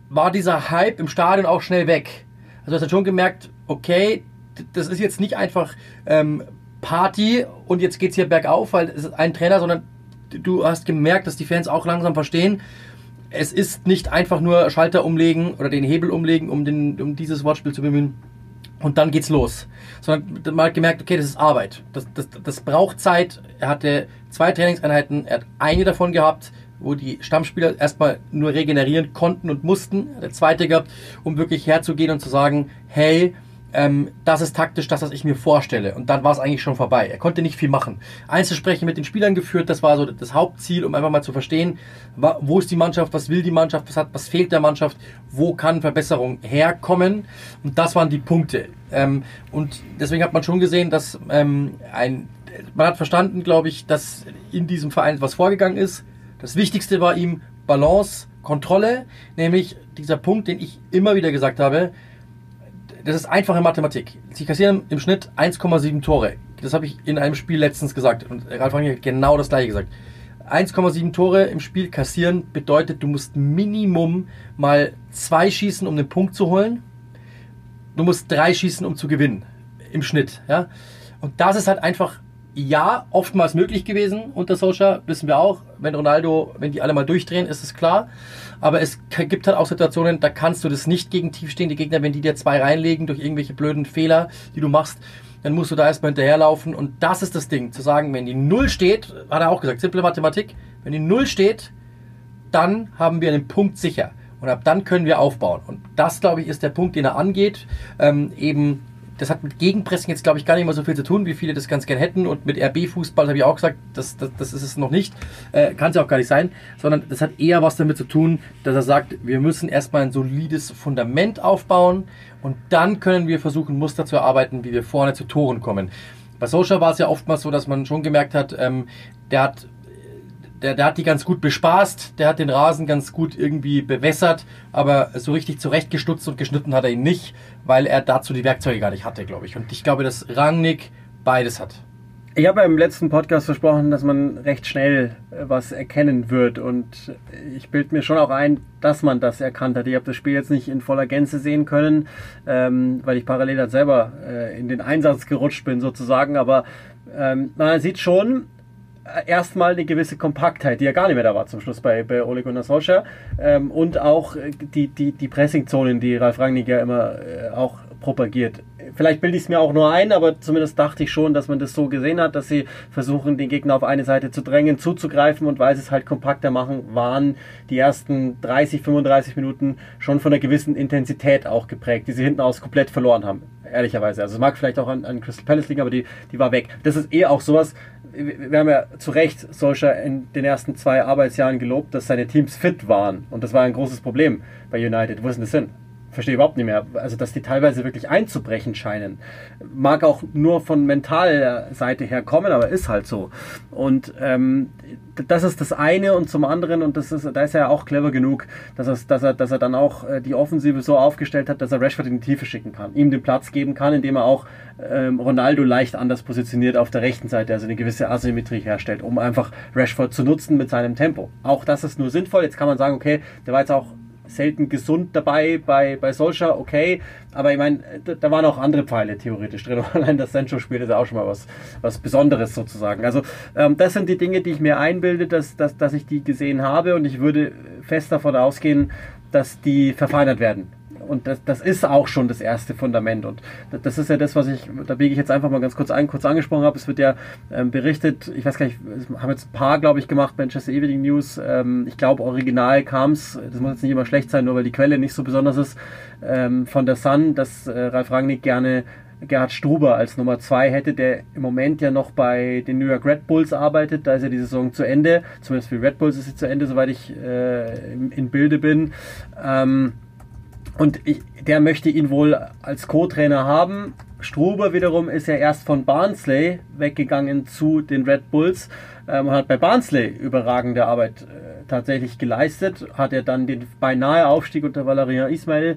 war dieser Hype im Stadion auch schnell weg. Also du hast schon gemerkt, okay, das ist jetzt nicht einfach ähm, Party und jetzt geht's hier bergauf, weil es ist ein Trainer, sondern du hast gemerkt, dass die Fans auch langsam verstehen, es ist nicht einfach nur Schalter umlegen oder den Hebel umlegen, um, den, um dieses Wortspiel zu bemühen. Und dann geht's los. Sondern man hat gemerkt, okay, das ist Arbeit. Das, das, das braucht Zeit. Er hatte zwei Trainingseinheiten, er hat eine davon gehabt, wo die Stammspieler erstmal nur regenerieren konnten und mussten. Der zweite gehabt, um wirklich herzugehen und zu sagen, hey, ähm, das ist taktisch das, was ich mir vorstelle. Und dann war es eigentlich schon vorbei. Er konnte nicht viel machen. Einzelsprechen mit den Spielern geführt, das war so das Hauptziel, um einfach mal zu verstehen, wo ist die Mannschaft, was will die Mannschaft, was, hat, was fehlt der Mannschaft, wo kann Verbesserung herkommen. Und das waren die Punkte. Ähm, und deswegen hat man schon gesehen, dass ähm, ein, man hat verstanden, glaube ich, dass in diesem Verein etwas vorgegangen ist. Das Wichtigste war ihm Balance, Kontrolle, nämlich dieser Punkt, den ich immer wieder gesagt habe, das ist einfache Mathematik. Sie kassieren im Schnitt 1,7 Tore. Das habe ich in einem Spiel letztens gesagt. Und Ralf Rangnick hat genau das gleiche gesagt. 1,7 Tore im Spiel kassieren bedeutet, du musst Minimum mal zwei schießen, um den Punkt zu holen. Du musst drei schießen, um zu gewinnen. Im Schnitt, ja. Und das ist halt einfach, ja, oftmals möglich gewesen unter Solskjaer, wissen wir auch. Wenn Ronaldo, wenn die alle mal durchdrehen, ist es klar. Aber es gibt halt auch Situationen, da kannst du das nicht gegen tiefstehende Gegner, wenn die dir zwei reinlegen durch irgendwelche blöden Fehler, die du machst, dann musst du da erstmal hinterherlaufen. Und das ist das Ding, zu sagen, wenn die Null steht, hat er auch gesagt, simple Mathematik, wenn die Null steht, dann haben wir einen Punkt sicher. Und ab dann können wir aufbauen. Und das, glaube ich, ist der Punkt, den er angeht. Ähm, eben das hat mit Gegenpressing jetzt, glaube ich, gar nicht mehr so viel zu tun, wie viele das ganz gern hätten. Und mit RB-Fußball habe ich auch gesagt, das, das, das ist es noch nicht. Äh, Kann es ja auch gar nicht sein. Sondern das hat eher was damit zu tun, dass er sagt, wir müssen erstmal ein solides Fundament aufbauen und dann können wir versuchen, Muster zu erarbeiten, wie wir vorne zu Toren kommen. Bei Social war es ja oftmals so, dass man schon gemerkt hat, ähm, der hat der, der hat die ganz gut bespaßt, der hat den Rasen ganz gut irgendwie bewässert, aber so richtig zurechtgestutzt und geschnitten hat er ihn nicht, weil er dazu die Werkzeuge gar nicht hatte, glaube ich. Und ich glaube, dass Rangnick beides hat. Ich habe im letzten Podcast versprochen, dass man recht schnell äh, was erkennen wird und ich bilde mir schon auch ein, dass man das erkannt hat. Ich habe das Spiel jetzt nicht in voller Gänze sehen können, ähm, weil ich parallel halt selber äh, in den Einsatz gerutscht bin sozusagen, aber ähm, man sieht schon, erstmal eine gewisse Kompaktheit, die ja gar nicht mehr da war zum Schluss bei, bei Ole Gunnar Solskjaer. Ähm, und auch die, die, die Pressing-Zonen, die Ralf Rangnick ja immer äh, auch propagiert. Vielleicht bilde ich es mir auch nur ein, aber zumindest dachte ich schon, dass man das so gesehen hat, dass sie versuchen, den Gegner auf eine Seite zu drängen, zuzugreifen und weil sie es halt kompakter machen, waren die ersten 30, 35 Minuten schon von einer gewissen Intensität auch geprägt, die sie hinten aus komplett verloren haben, ehrlicherweise. Also es mag vielleicht auch an, an Crystal Palace liegen, aber die, die war weg. Das ist eh auch sowas, wir haben ja zu Recht Solskjaer in den ersten zwei Arbeitsjahren gelobt, dass seine Teams fit waren. Und das war ein großes Problem bei United. Wo ist denn das hin? Verstehe überhaupt nicht mehr. Also, dass die teilweise wirklich einzubrechen scheinen. Mag auch nur von mentaler Seite her kommen, aber ist halt so. Und ähm, das ist das eine und zum anderen, und das ist, da ist er ja auch clever genug, dass, er, dass, er, dass er dann auch äh, die Offensive so aufgestellt hat, dass er Rashford in die Tiefe schicken kann, ihm den Platz geben kann, indem er auch ähm, Ronaldo leicht anders positioniert auf der rechten Seite, also eine gewisse Asymmetrie herstellt, um einfach Rashford zu nutzen mit seinem Tempo. Auch das ist nur sinnvoll. Jetzt kann man sagen, okay, der war jetzt auch selten gesund dabei bei, bei Solskjaer, okay. Aber ich meine, da, da, waren auch andere Pfeile theoretisch drin. Allein das Sancho-Spiel ist ja auch schon mal was, was Besonderes sozusagen. Also ähm, das sind die Dinge, die ich mir einbilde, dass, dass, dass ich die gesehen habe und ich würde fest davon ausgehen, dass die verfeinert werden und das, das ist auch schon das erste Fundament. Und das ist ja das, was ich, da biege ich jetzt einfach mal ganz kurz ein, kurz angesprochen habe. Es wird ja ähm, berichtet, ich weiß gar nicht, haben jetzt ein paar, glaube ich, gemacht, Manchester Evening News. Ähm, ich glaube, original kam es, das muss jetzt nicht immer schlecht sein, nur weil die Quelle nicht so besonders ist, ähm, von der Sun, dass äh, Ralf Rangnick gerne Gerhard Struber als Nummer zwei hätte, der im Moment ja noch bei den New York Red Bulls arbeitet. Da ist ja die Saison zu Ende. Zumindest für Red Bulls ist sie zu Ende, soweit ich äh, im, in Bilde bin. Ähm, und ich, der möchte ihn wohl als Co-Trainer haben. Struber wiederum ist ja erst von Barnsley weggegangen zu den Red Bulls ähm, und hat bei Barnsley überragende Arbeit äh, tatsächlich geleistet. Hat er dann den beinahe Aufstieg unter Valeria Ismail äh,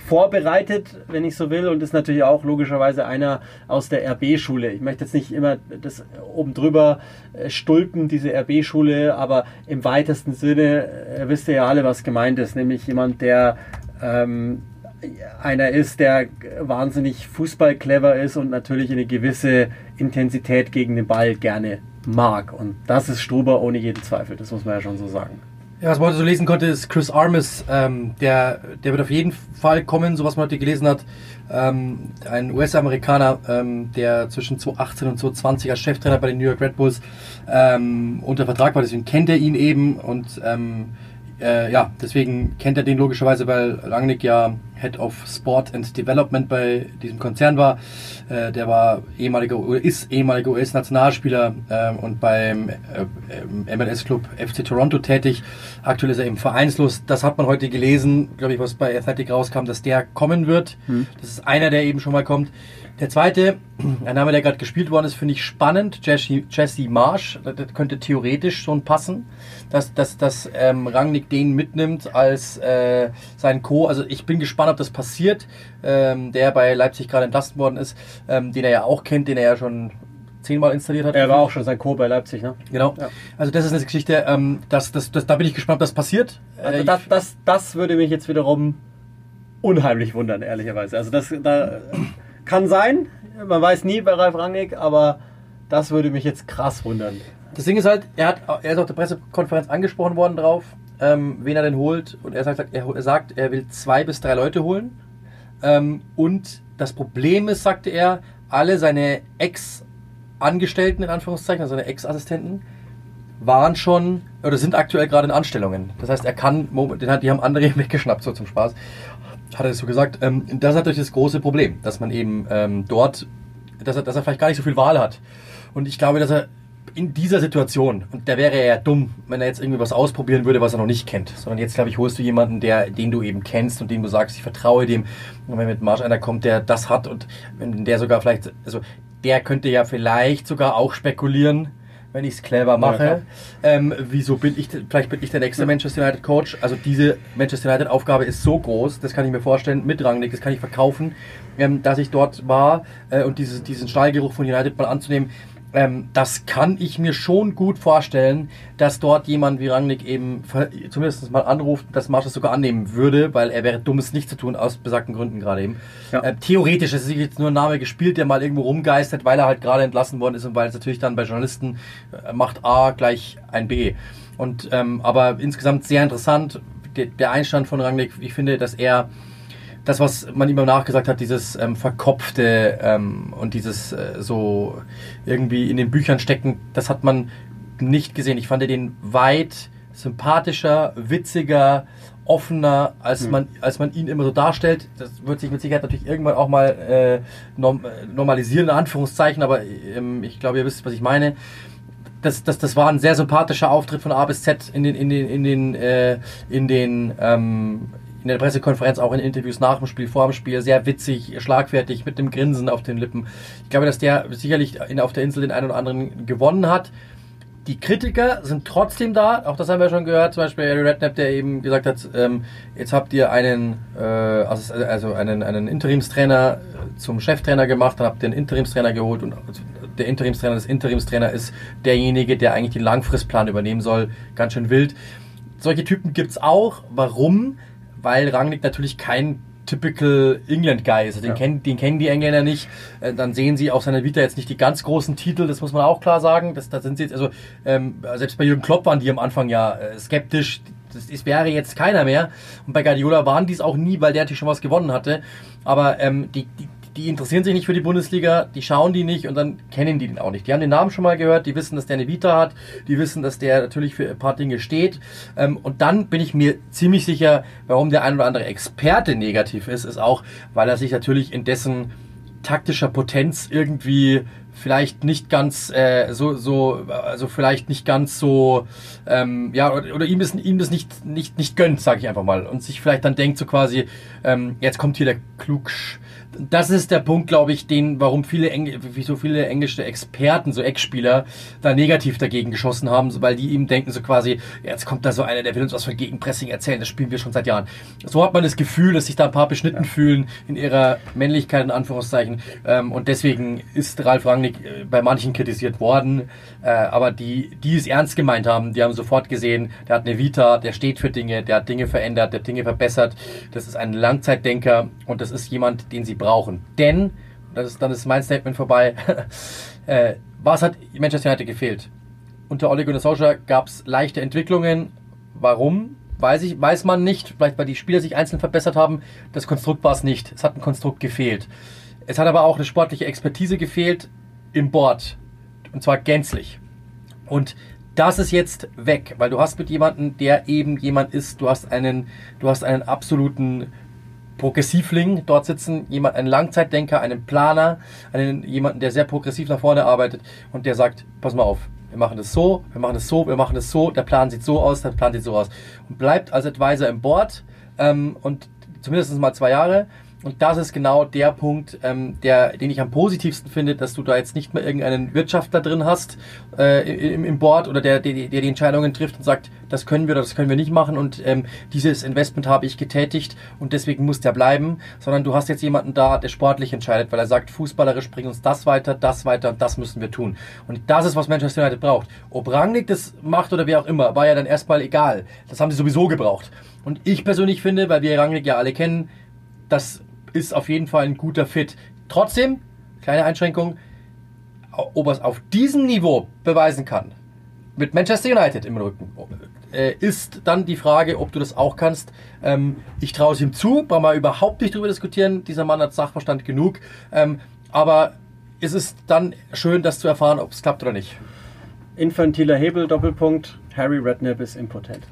vorbereitet, wenn ich so will, und ist natürlich auch logischerweise einer aus der RB-Schule. Ich möchte jetzt nicht immer das oben drüber äh, stulpen, diese RB-Schule, aber im weitesten Sinne äh, wisst ihr ja alle, was gemeint ist, nämlich jemand, der ähm, einer ist, der wahnsinnig fußballclever ist und natürlich eine gewisse Intensität gegen den Ball gerne mag. Und das ist Struber ohne jeden Zweifel, das muss man ja schon so sagen. Ja, was man heute so lesen konnte, ist Chris Armis, ähm, der, der wird auf jeden Fall kommen, so was man heute gelesen hat. Ähm, ein US-Amerikaner, ähm, der zwischen 2018 und 2020 als Cheftrainer bei den New York Red Bulls ähm, unter Vertrag war, deswegen kennt er ihn eben und ähm, äh, ja, deswegen kennt er den logischerweise, weil Rangnick ja Head of Sport and Development bei diesem Konzern war. Äh, der war ehemaliger, ist ehemaliger US-Nationalspieler äh, und beim äh, MLS-Club FC Toronto tätig. Aktuell ist er eben vereinslos. Das hat man heute gelesen, glaube ich, was bei Athletic rauskam, dass der kommen wird. Hm. Das ist einer, der eben schon mal kommt. Der zweite, ein Name, der gerade gespielt worden ist, finde ich spannend. Jesse, Jesse Marsh, das könnte theoretisch schon passen, dass, dass, dass ähm, Rangnick den mitnimmt als äh, sein Co. Also ich bin gespannt, ob das passiert. Ähm, der bei Leipzig gerade entlassen worden ist, ähm, den er ja auch kennt, den er ja schon zehnmal installiert hat. Er war auch schon sein Co. bei Leipzig, ne? Genau. Ja. Also das ist eine Geschichte, ähm, das, das, das, da bin ich gespannt, was passiert. Also Äh, das, das, das würde mich jetzt wiederum unheimlich wundern, ehrlicherweise. Also das da kann sein, man weiß nie bei Ralf Rangnick, aber das würde mich jetzt krass wundern. Das Ding ist halt, er, hat, er ist auf der Pressekonferenz angesprochen worden drauf, ähm, wen er denn holt. Und er sagt, er, sagt, er will zwei bis drei Leute holen. Ähm, und das Problem ist, sagte er, alle seine Ex-Angestellten, in Anführungszeichen, also seine Ex-Assistenten, waren schon oder sind aktuell gerade in Anstellungen. Das heißt, er kann, die haben andere weggeschnappt, so zum Spaß. Hat er das so gesagt. Ähm, das ist natürlich das große Problem, dass man eben ähm, dort, dass er, dass er vielleicht gar nicht so viel Wahl hat. Und ich glaube, dass er in dieser Situation, und da wäre er ja dumm, wenn er jetzt irgendwie was ausprobieren würde, was er noch nicht kennt. Sondern jetzt, glaube ich, holst du jemanden, der, den du eben kennst und dem du sagst, ich vertraue dem. Und wenn mit Marsch einer kommt, der das hat und wenn der sogar vielleicht, also der könnte ja vielleicht sogar auch spekulieren, wenn ich es clever mache. klar. ähm, wieso bin ich, vielleicht bin ich der nächste Manchester United Coach. Also diese Manchester United Aufgabe ist so groß, das kann ich mir vorstellen, mit Rangnick, das kann ich verkaufen, ähm, dass ich dort war äh, und dieses, diesen Stallgeruch von United mal anzunehmen. Ähm, das kann ich mir schon gut vorstellen, dass dort jemand wie Rangnick eben zumindest mal anruft, dass Marsch das sogar annehmen würde, weil er wäre dumm, es nicht zu tun, aus besagten Gründen gerade eben. Ja. Äh, theoretisch ist es jetzt nur ein Name gespielt, der mal irgendwo rumgeistert, weil er halt gerade entlassen worden ist und weil es natürlich dann bei Journalisten äh, macht A gleich ein B. Und ähm, aber insgesamt sehr interessant, der, der Einstand von Rangnick, ich finde, dass er das, was man ihm nachgesagt hat, dieses ähm, verkopfte ähm, und dieses äh, so irgendwie in den Büchern stecken, das hat man nicht gesehen. Ich fand den weit sympathischer, witziger, offener, als man als man ihn immer so darstellt. Das wird sich mit Sicherheit natürlich irgendwann auch mal äh, normalisieren, in Anführungszeichen, aber ähm, ich glaube, ihr wisst, was ich meine. Das, das, das war ein sehr sympathischer Auftritt von A bis Z in den, in den, in den, äh, in den, ähm, in der Pressekonferenz, auch in Interviews nach dem Spiel, vor dem Spiel, sehr witzig, schlagfertig, mit dem Grinsen auf den Lippen. Ich glaube, dass der sicherlich in, auf der Insel den einen oder anderen gewonnen hat. Die Kritiker sind trotzdem da, auch das haben wir schon gehört, zum Beispiel Harry Redknapp, der eben gesagt hat, ähm, jetzt habt ihr einen, äh, also, also einen, einen Interimstrainer zum Cheftrainer gemacht, dann habt ihr einen Interimstrainer geholt und der Interimstrainer des Interimstrainer ist derjenige, der eigentlich den Langfristplan übernehmen soll. Ganz schön wild. Solche Typen gibt's auch. Warum? Weil Rangnick natürlich kein typical England Guy ist. Also den, Ja. kennen, den kennen die Engländer nicht. Äh, Dann sehen sie auf seiner Vita jetzt nicht die ganz großen Titel, das muss man auch klar sagen. Das, da sind sie jetzt, also ähm, selbst bei Jürgen Klopp waren die am Anfang ja äh, skeptisch. Das ist, wäre jetzt keiner mehr. Und bei Guardiola waren die es auch nie, weil der natürlich schon was gewonnen hatte. Aber ähm, die, die, die interessieren sich nicht für die Bundesliga, die schauen die nicht und dann kennen die den auch nicht. Die haben den Namen schon mal gehört, die wissen, dass der eine Vita hat, die wissen, dass der natürlich für ein paar Dinge steht. Ähm, und dann bin ich mir ziemlich sicher, warum der ein oder andere Experte negativ ist, ist auch, weil er sich natürlich in dessen taktischer Potenz irgendwie vielleicht nicht ganz äh, so so also vielleicht nicht ganz so ähm, ja oder, oder ihm das ihm das nicht nicht nicht gönnt sage ich einfach mal und sich vielleicht dann denkt so quasi ähm, jetzt kommt hier der Klugsch das ist der Punkt, glaube ich, den, warum viele Engl so viele englische Experten, so Ex-Spieler, da negativ dagegen geschossen haben, so, weil die ihm denken, so quasi, jetzt kommt da so einer, der will uns was von Gegenpressing erzählen, das spielen wir schon seit Jahren. So hat man das Gefühl, dass sich da ein paar beschnitten fühlen in ihrer Männlichkeit, in Anführungszeichen. Ähm, und deswegen ist Ralf Rangnick äh, bei manchen kritisiert worden. Äh, aber die, die es ernst gemeint haben, die haben sofort gesehen, der hat eine Vita, der steht für Dinge, der hat Dinge verändert, der hat Dinge verbessert. Das ist ein Langzeitdenker und das ist jemand, den sie brauchen. Denn, das ist, dann ist mein Statement vorbei, äh, was hat Manchester United gefehlt? Unter Ole Gunnar Solskjaer gab es leichte Entwicklungen. Warum? Weiß, ich, weiß man nicht. Vielleicht, weil die Spieler sich einzeln verbessert haben. Das Konstrukt war es nicht. Es hat ein Konstrukt gefehlt. Es hat aber auch eine sportliche Expertise gefehlt im Board. Und zwar gänzlich. Und das ist jetzt weg, weil du hast mit jemandem, der eben jemand ist, du hast einen, du hast einen absoluten Progressivling dort sitzen, jemand, einen Langzeitdenker, einen Planer, einen, jemanden, der sehr progressiv nach vorne arbeitet und der sagt, pass mal auf, wir machen das so, wir machen das so, wir machen das so, der Plan sieht so aus, der Plan sieht so aus. Und bleibt als Advisor im Board ähm, und zumindest mal zwei Jahre Und das ist genau der Punkt, ähm, der, den ich am positivsten finde, dass du da jetzt nicht mehr irgendeinen Wirtschaftler drin hast äh, im, im Board oder der, der, der die Entscheidungen trifft und sagt, das können wir oder das können wir nicht machen und ähm, dieses Investment habe ich getätigt und deswegen muss der bleiben, sondern du hast jetzt jemanden da, der sportlich entscheidet, weil er sagt, fußballerisch bringt uns das weiter, das weiter und das müssen wir tun. Und das ist, was Manchester United braucht. Ob Rangnick das macht oder wer auch immer, war ja dann erstmal egal. Das haben sie sowieso gebraucht. Und ich persönlich finde, weil wir Rangnick ja alle kennen, das ist auf jeden Fall ein guter Fit. Trotzdem, kleine Einschränkung, ob er es auf diesem Niveau beweisen kann, mit Manchester United im Rücken, äh, ist dann die Frage, ob du das auch kannst. Ähm, ich traue es ihm zu, brauchen wir überhaupt nicht drüber diskutieren. Dieser Mann hat Sachverstand genug. Ähm, aber es ist dann schön, das zu erfahren, ob es klappt oder nicht. Infantiler Hebel, Doppelpunkt. Harry Redknapp ist impotent.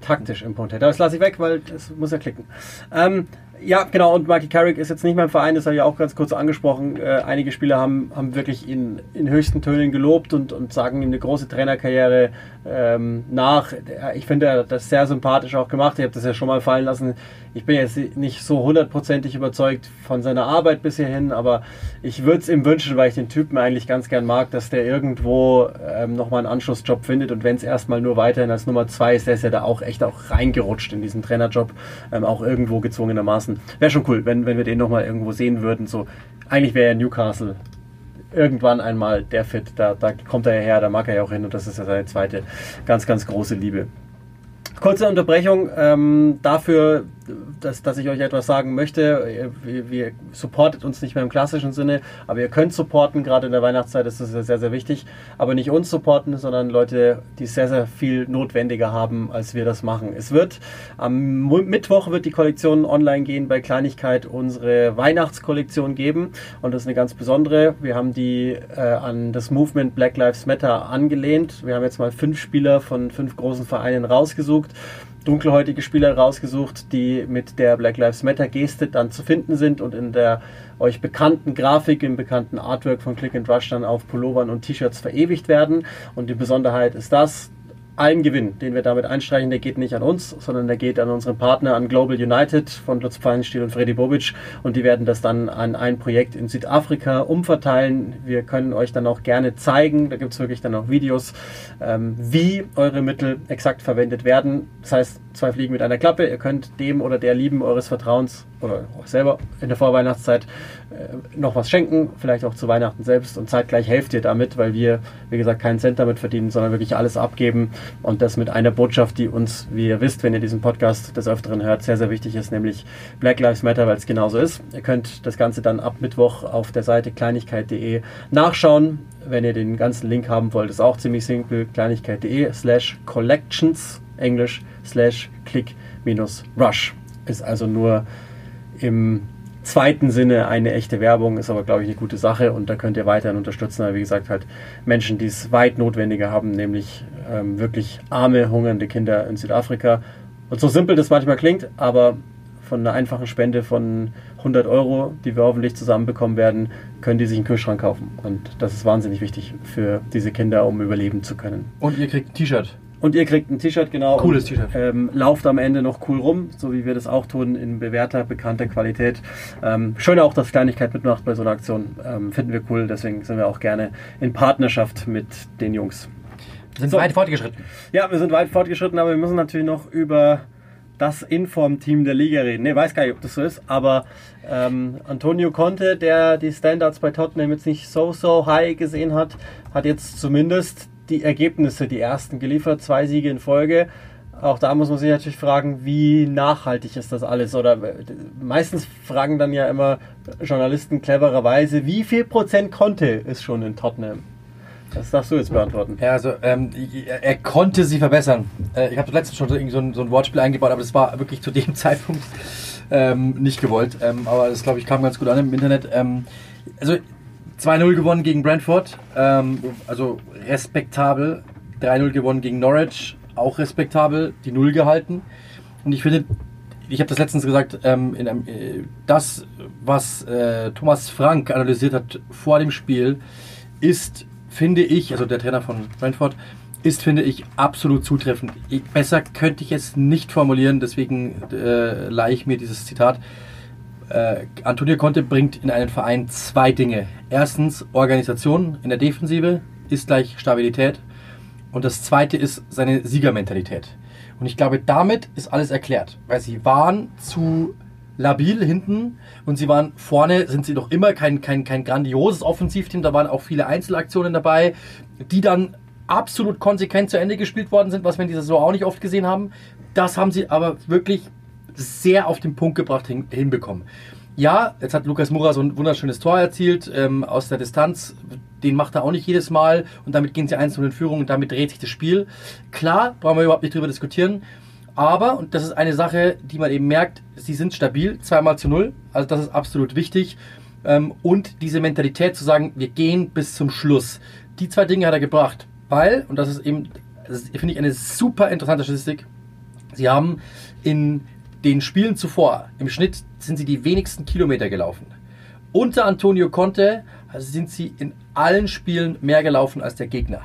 Taktisch impotent. Aber das lasse ich weg, weil das muss er klicken. Ähm, ja, genau. Und Michael Carrick ist jetzt nicht mein Verein, das habe ich auch ganz kurz angesprochen. Äh, einige Spieler haben, haben wirklich ihn in höchsten Tönen gelobt und, und sagen ihm eine große Trainerkarriere ähm, nach. Ich finde, er hat das sehr sympathisch auch gemacht. Ich habe das ja schon mal fallen lassen. Ich bin jetzt nicht so hundertprozentig überzeugt von seiner Arbeit bisher hin, aber ich würde es ihm wünschen, weil ich den Typen eigentlich ganz gern mag, dass der irgendwo ähm, nochmal einen Anschlussjob findet und wenn es erstmal nur weiterhin als Nummer zwei ist, der ist ja da auch echt auch reingerutscht in diesen Trainerjob, ähm, auch irgendwo gezwungenermaßen. Wäre schon cool, wenn, wenn wir den nochmal irgendwo sehen würden. So, eigentlich wäre ja Newcastle irgendwann einmal der Fit, da, da kommt er ja her, da mag er ja auch hin und das ist ja seine zweite ganz, ganz große Liebe. Kurze Unterbrechung ähm, dafür, dass, dass ich euch etwas sagen möchte. Wir, wir supportet uns nicht mehr im klassischen Sinne, aber ihr könnt supporten, gerade in der Weihnachtszeit ist das sehr, sehr wichtig. Aber nicht uns supporten, sondern Leute, die sehr, sehr viel notwendiger haben, als wir das machen. Es wird am Mittwoch wird die Kollektion online gehen bei Kleinigkeit unsere Weihnachtskollektion geben und das ist eine ganz besondere. Wir haben die äh, an das Movement Black Lives Matter angelehnt. Wir haben jetzt mal fünf Spieler von fünf großen Vereinen rausgesucht dunkelhäutige Spieler rausgesucht, die mit der Black Lives Matter Geste dann zu finden sind und in der euch bekannten Grafik, im bekannten Artwork von Click and Rush dann auf Pullovern und T-Shirts verewigt werden. Und die Besonderheit ist das, allen Gewinn, den wir damit einstreichen, der geht nicht an uns, sondern der geht an unseren Partner, an Global United von Lutz Pfannenstiel und Freddy Bobic und die werden das dann an ein Projekt in Südafrika umverteilen. Wir können euch dann auch gerne zeigen, da gibt es wirklich dann auch Videos, ähm, wie eure Mittel exakt verwendet werden. Das heißt, zwei Fliegen mit einer Klappe, ihr könnt dem oder der Lieben eures Vertrauens oder auch selber in der Vorweihnachtszeit äh, noch was schenken, vielleicht auch zu Weihnachten selbst. Und zeitgleich helft ihr damit, weil wir, wie gesagt, keinen Cent damit verdienen, sondern wirklich alles abgeben. Und das mit einer Botschaft, die uns, wie ihr wisst, wenn ihr diesen Podcast des Öfteren hört, sehr, sehr wichtig ist, nämlich Black Lives Matter, weil es genauso ist. Ihr könnt das Ganze dann ab Mittwoch auf der Seite kleinigkeit.de nachschauen. Wenn ihr den ganzen Link haben wollt, ist auch ziemlich simpel, kleinigkeit.de slash collections, englisch, slash click minus rush. Ist also nur im zweiten Sinne eine echte Werbung, ist aber, glaube ich, eine gute Sache und da könnt ihr weiterhin unterstützen. Aber wie gesagt, halt Menschen, die es weit notwendiger haben, nämlich ähm, wirklich arme, hungernde Kinder in Südafrika. Und so simpel das manchmal klingt, aber von einer einfachen Spende von 100 Euro, die wir hoffentlich zusammenbekommen werden, können die sich einen Kühlschrank kaufen. Und das ist wahnsinnig wichtig für diese Kinder, um überleben zu können. Und ihr kriegt ein T-Shirt. Und ihr kriegt ein T-Shirt, genau. Cooles T-Shirt. Ähm, lauft am Ende noch cool rum, so wie wir das auch tun, in bewährter, bekannter Qualität. Ähm, schön auch, dass Kleinigkeit mitmacht bei so einer Aktion. Ähm, finden wir cool, deswegen sind wir auch gerne in Partnerschaft mit den Jungs. Wir sind so. weit fortgeschritten. Ja, wir sind weit fortgeschritten, aber wir müssen natürlich noch über das Inform-Team der Liga reden. Ne, weiß gar nicht, ob das so ist, aber ähm, Antonio Conte, der die Standards bei Tottenham jetzt nicht so, so high gesehen hat, hat jetzt zumindest die Ergebnisse, die ersten geliefert, zwei Siege in Folge. Auch da muss man sich natürlich fragen, wie nachhaltig ist das alles? Oder meistens fragen dann ja immer Journalisten clevererweise, wie viel Prozent konnte ist schon in Tottenham? Das darfst du jetzt beantworten. Ja, also ähm, er konnte sie verbessern. Äh, ich habe letztens schon so ein, so ein Wortspiel eingebaut, aber das war wirklich zu dem Zeitpunkt ähm, nicht gewollt. Ähm, aber das, glaube ich, kam ganz gut an im Internet. Ähm, also 2-0 gewonnen gegen Brentford, ähm, also respektabel. 3-0 gewonnen gegen Norwich, auch respektabel, die Null gehalten. Und ich finde, ich habe das letztens gesagt, ähm, in einem, äh, das, was äh, Thomas Frank analysiert hat vor dem Spiel, ist, finde ich, also der Trainer von Brentford, ist, finde ich, absolut zutreffend. Ich, besser könnte ich es nicht formulieren, deswegen äh, leihe ich mir dieses Zitat. Äh, Antonio Conte bringt in einen Verein zwei Dinge. Erstens Organisation in der Defensive ist gleich Stabilität und das zweite ist seine Siegermentalität. Und ich glaube, damit ist alles erklärt, weil sie waren zu labil hinten und sie waren vorne, sind sie doch immer kein, kein, kein grandioses Offensivteam, da waren auch viele Einzelaktionen dabei, die dann absolut konsequent zu Ende gespielt worden sind, was wir in dieser Saison auch nicht oft gesehen haben. Das haben sie aber wirklich sehr auf den Punkt gebracht hin, hinbekommen. Ja, jetzt hat Lukas Mura so ein wunderschönes Tor erzielt ähm, aus der Distanz. Den macht er auch nicht jedes Mal und damit gehen sie eins in Führung und damit dreht sich das Spiel. Klar, brauchen wir überhaupt nicht drüber diskutieren. Aber, und das ist eine Sache, die man eben merkt, sie sind stabil, zweimal zu null. Also das ist absolut wichtig. Ähm, und diese Mentalität zu sagen, wir gehen bis zum Schluss. Die zwei Dinge hat er gebracht. Weil, und das ist eben, finde ich, eine super interessante Statistik, sie haben in den Spielen zuvor, im Schnitt sind sie die wenigsten Kilometer gelaufen. Unter Antonio Conte also sind sie in allen Spielen mehr gelaufen als der Gegner.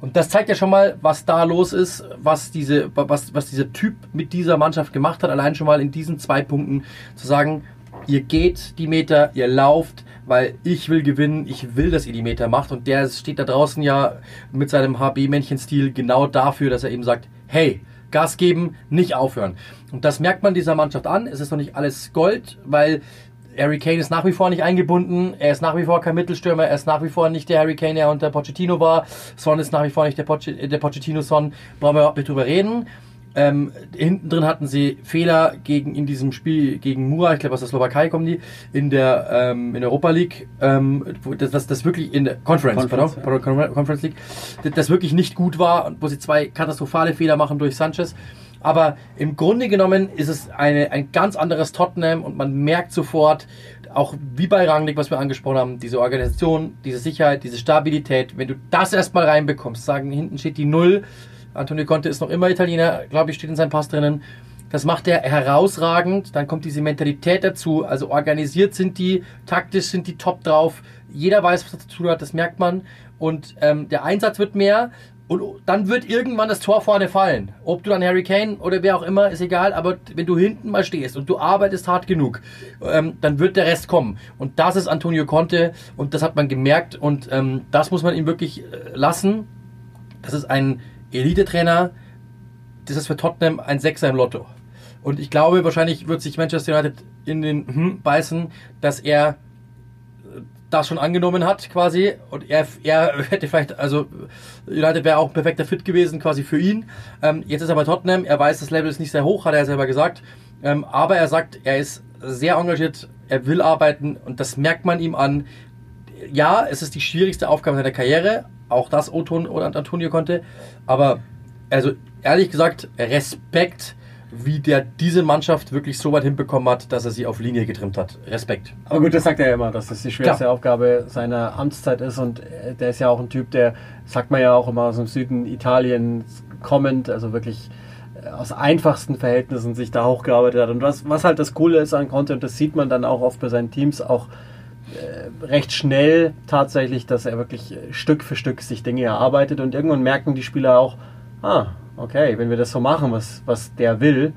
Und das zeigt ja schon mal, was da los ist, was, diese, was, was dieser Typ mit dieser Mannschaft gemacht hat. Allein schon mal in diesen zwei Punkten zu sagen, ihr geht die Meter, ihr lauft, weil ich will gewinnen, ich will, dass ihr die Meter macht. Und der steht da draußen ja mit seinem HB-Männchen-Stil genau dafür, dass er eben sagt, hey, Gas geben, nicht aufhören. Und das merkt man dieser Mannschaft an. Es ist noch nicht alles Gold, weil Harry Kane ist nach wie vor nicht eingebunden. Er ist nach wie vor kein Mittelstürmer. Er ist nach wie vor nicht der Harry Kane, der unter Pochettino war. Son ist nach wie vor nicht der, Poch der Pochettino-Son. Brauchen wir überhaupt nicht drüber reden. Ähm, hinten drin hatten sie Fehler gegen in diesem Spiel gegen Mura, ich glaube aus der Slowakei kommen die, in der ähm, in Europa League, ähm, das, das, das wirklich in der Conference, Conference, pardon, ja. Conference League, das, das wirklich nicht gut war, wo sie zwei katastrophale Fehler machen durch Sanchez. Aber im Grunde genommen ist es eine, ein ganz anderes Tottenham und man merkt sofort, auch wie bei Rangnick, was wir angesprochen haben, diese Organisation, diese Sicherheit, diese Stabilität, wenn du das erstmal reinbekommst, sagen, hinten steht die Null, Antonio Conte ist noch immer Italiener, glaube ich, steht in seinem Pass drinnen. Das macht er herausragend. Dann kommt diese Mentalität dazu. Also organisiert sind die, taktisch sind die top drauf. Jeder weiß, was er zu tun hat, das merkt man. Und ähm, der Einsatz wird mehr. Und dann wird irgendwann das Tor vorne fallen. Ob du dann Harry Kane oder wer auch immer, ist egal. Aber wenn du hinten mal stehst und du arbeitest hart genug, ähm, dann wird der Rest kommen. Und das ist Antonio Conte. Und das hat man gemerkt. Und ähm, das muss man ihm wirklich äh, lassen. Das ist ein Elite-Trainer, das ist für Tottenham ein Sechser im Lotto. Und ich glaube, wahrscheinlich wird sich Manchester United in den hm beißen, dass er das schon angenommen hat quasi und er, er hätte vielleicht, also United wäre auch ein perfekter Fit gewesen quasi für ihn. Ähm, jetzt ist er bei Tottenham, er weiß, das Level ist nicht sehr hoch, hat er selber gesagt, ähm, aber er sagt, er ist sehr engagiert, er will arbeiten und das merkt man ihm an. Ja, es ist die schwierigste Aufgabe seiner Karriere, auch das Oton und Antonio konnte. Aber also ehrlich gesagt, Respekt, wie der diese Mannschaft wirklich so weit hinbekommen hat, dass er sie auf Linie getrimmt hat. Respekt. Aber gut, das sagt er ja immer, dass das die schwerste Klar. Aufgabe seiner Amtszeit ist. Und äh, der ist ja auch ein Typ, der, sagt man ja auch immer aus dem Süden Italiens kommend, also wirklich äh, aus einfachsten Verhältnissen sich da hochgearbeitet hat. Und was, was halt das Coole ist an Conte, und das sieht man dann auch oft bei seinen Teams, auch recht schnell tatsächlich, dass er wirklich äh, Stück für Stück sich Dinge erarbeitet und irgendwann merken die Spieler auch, ah, okay, wenn wir das so machen, was, was der will,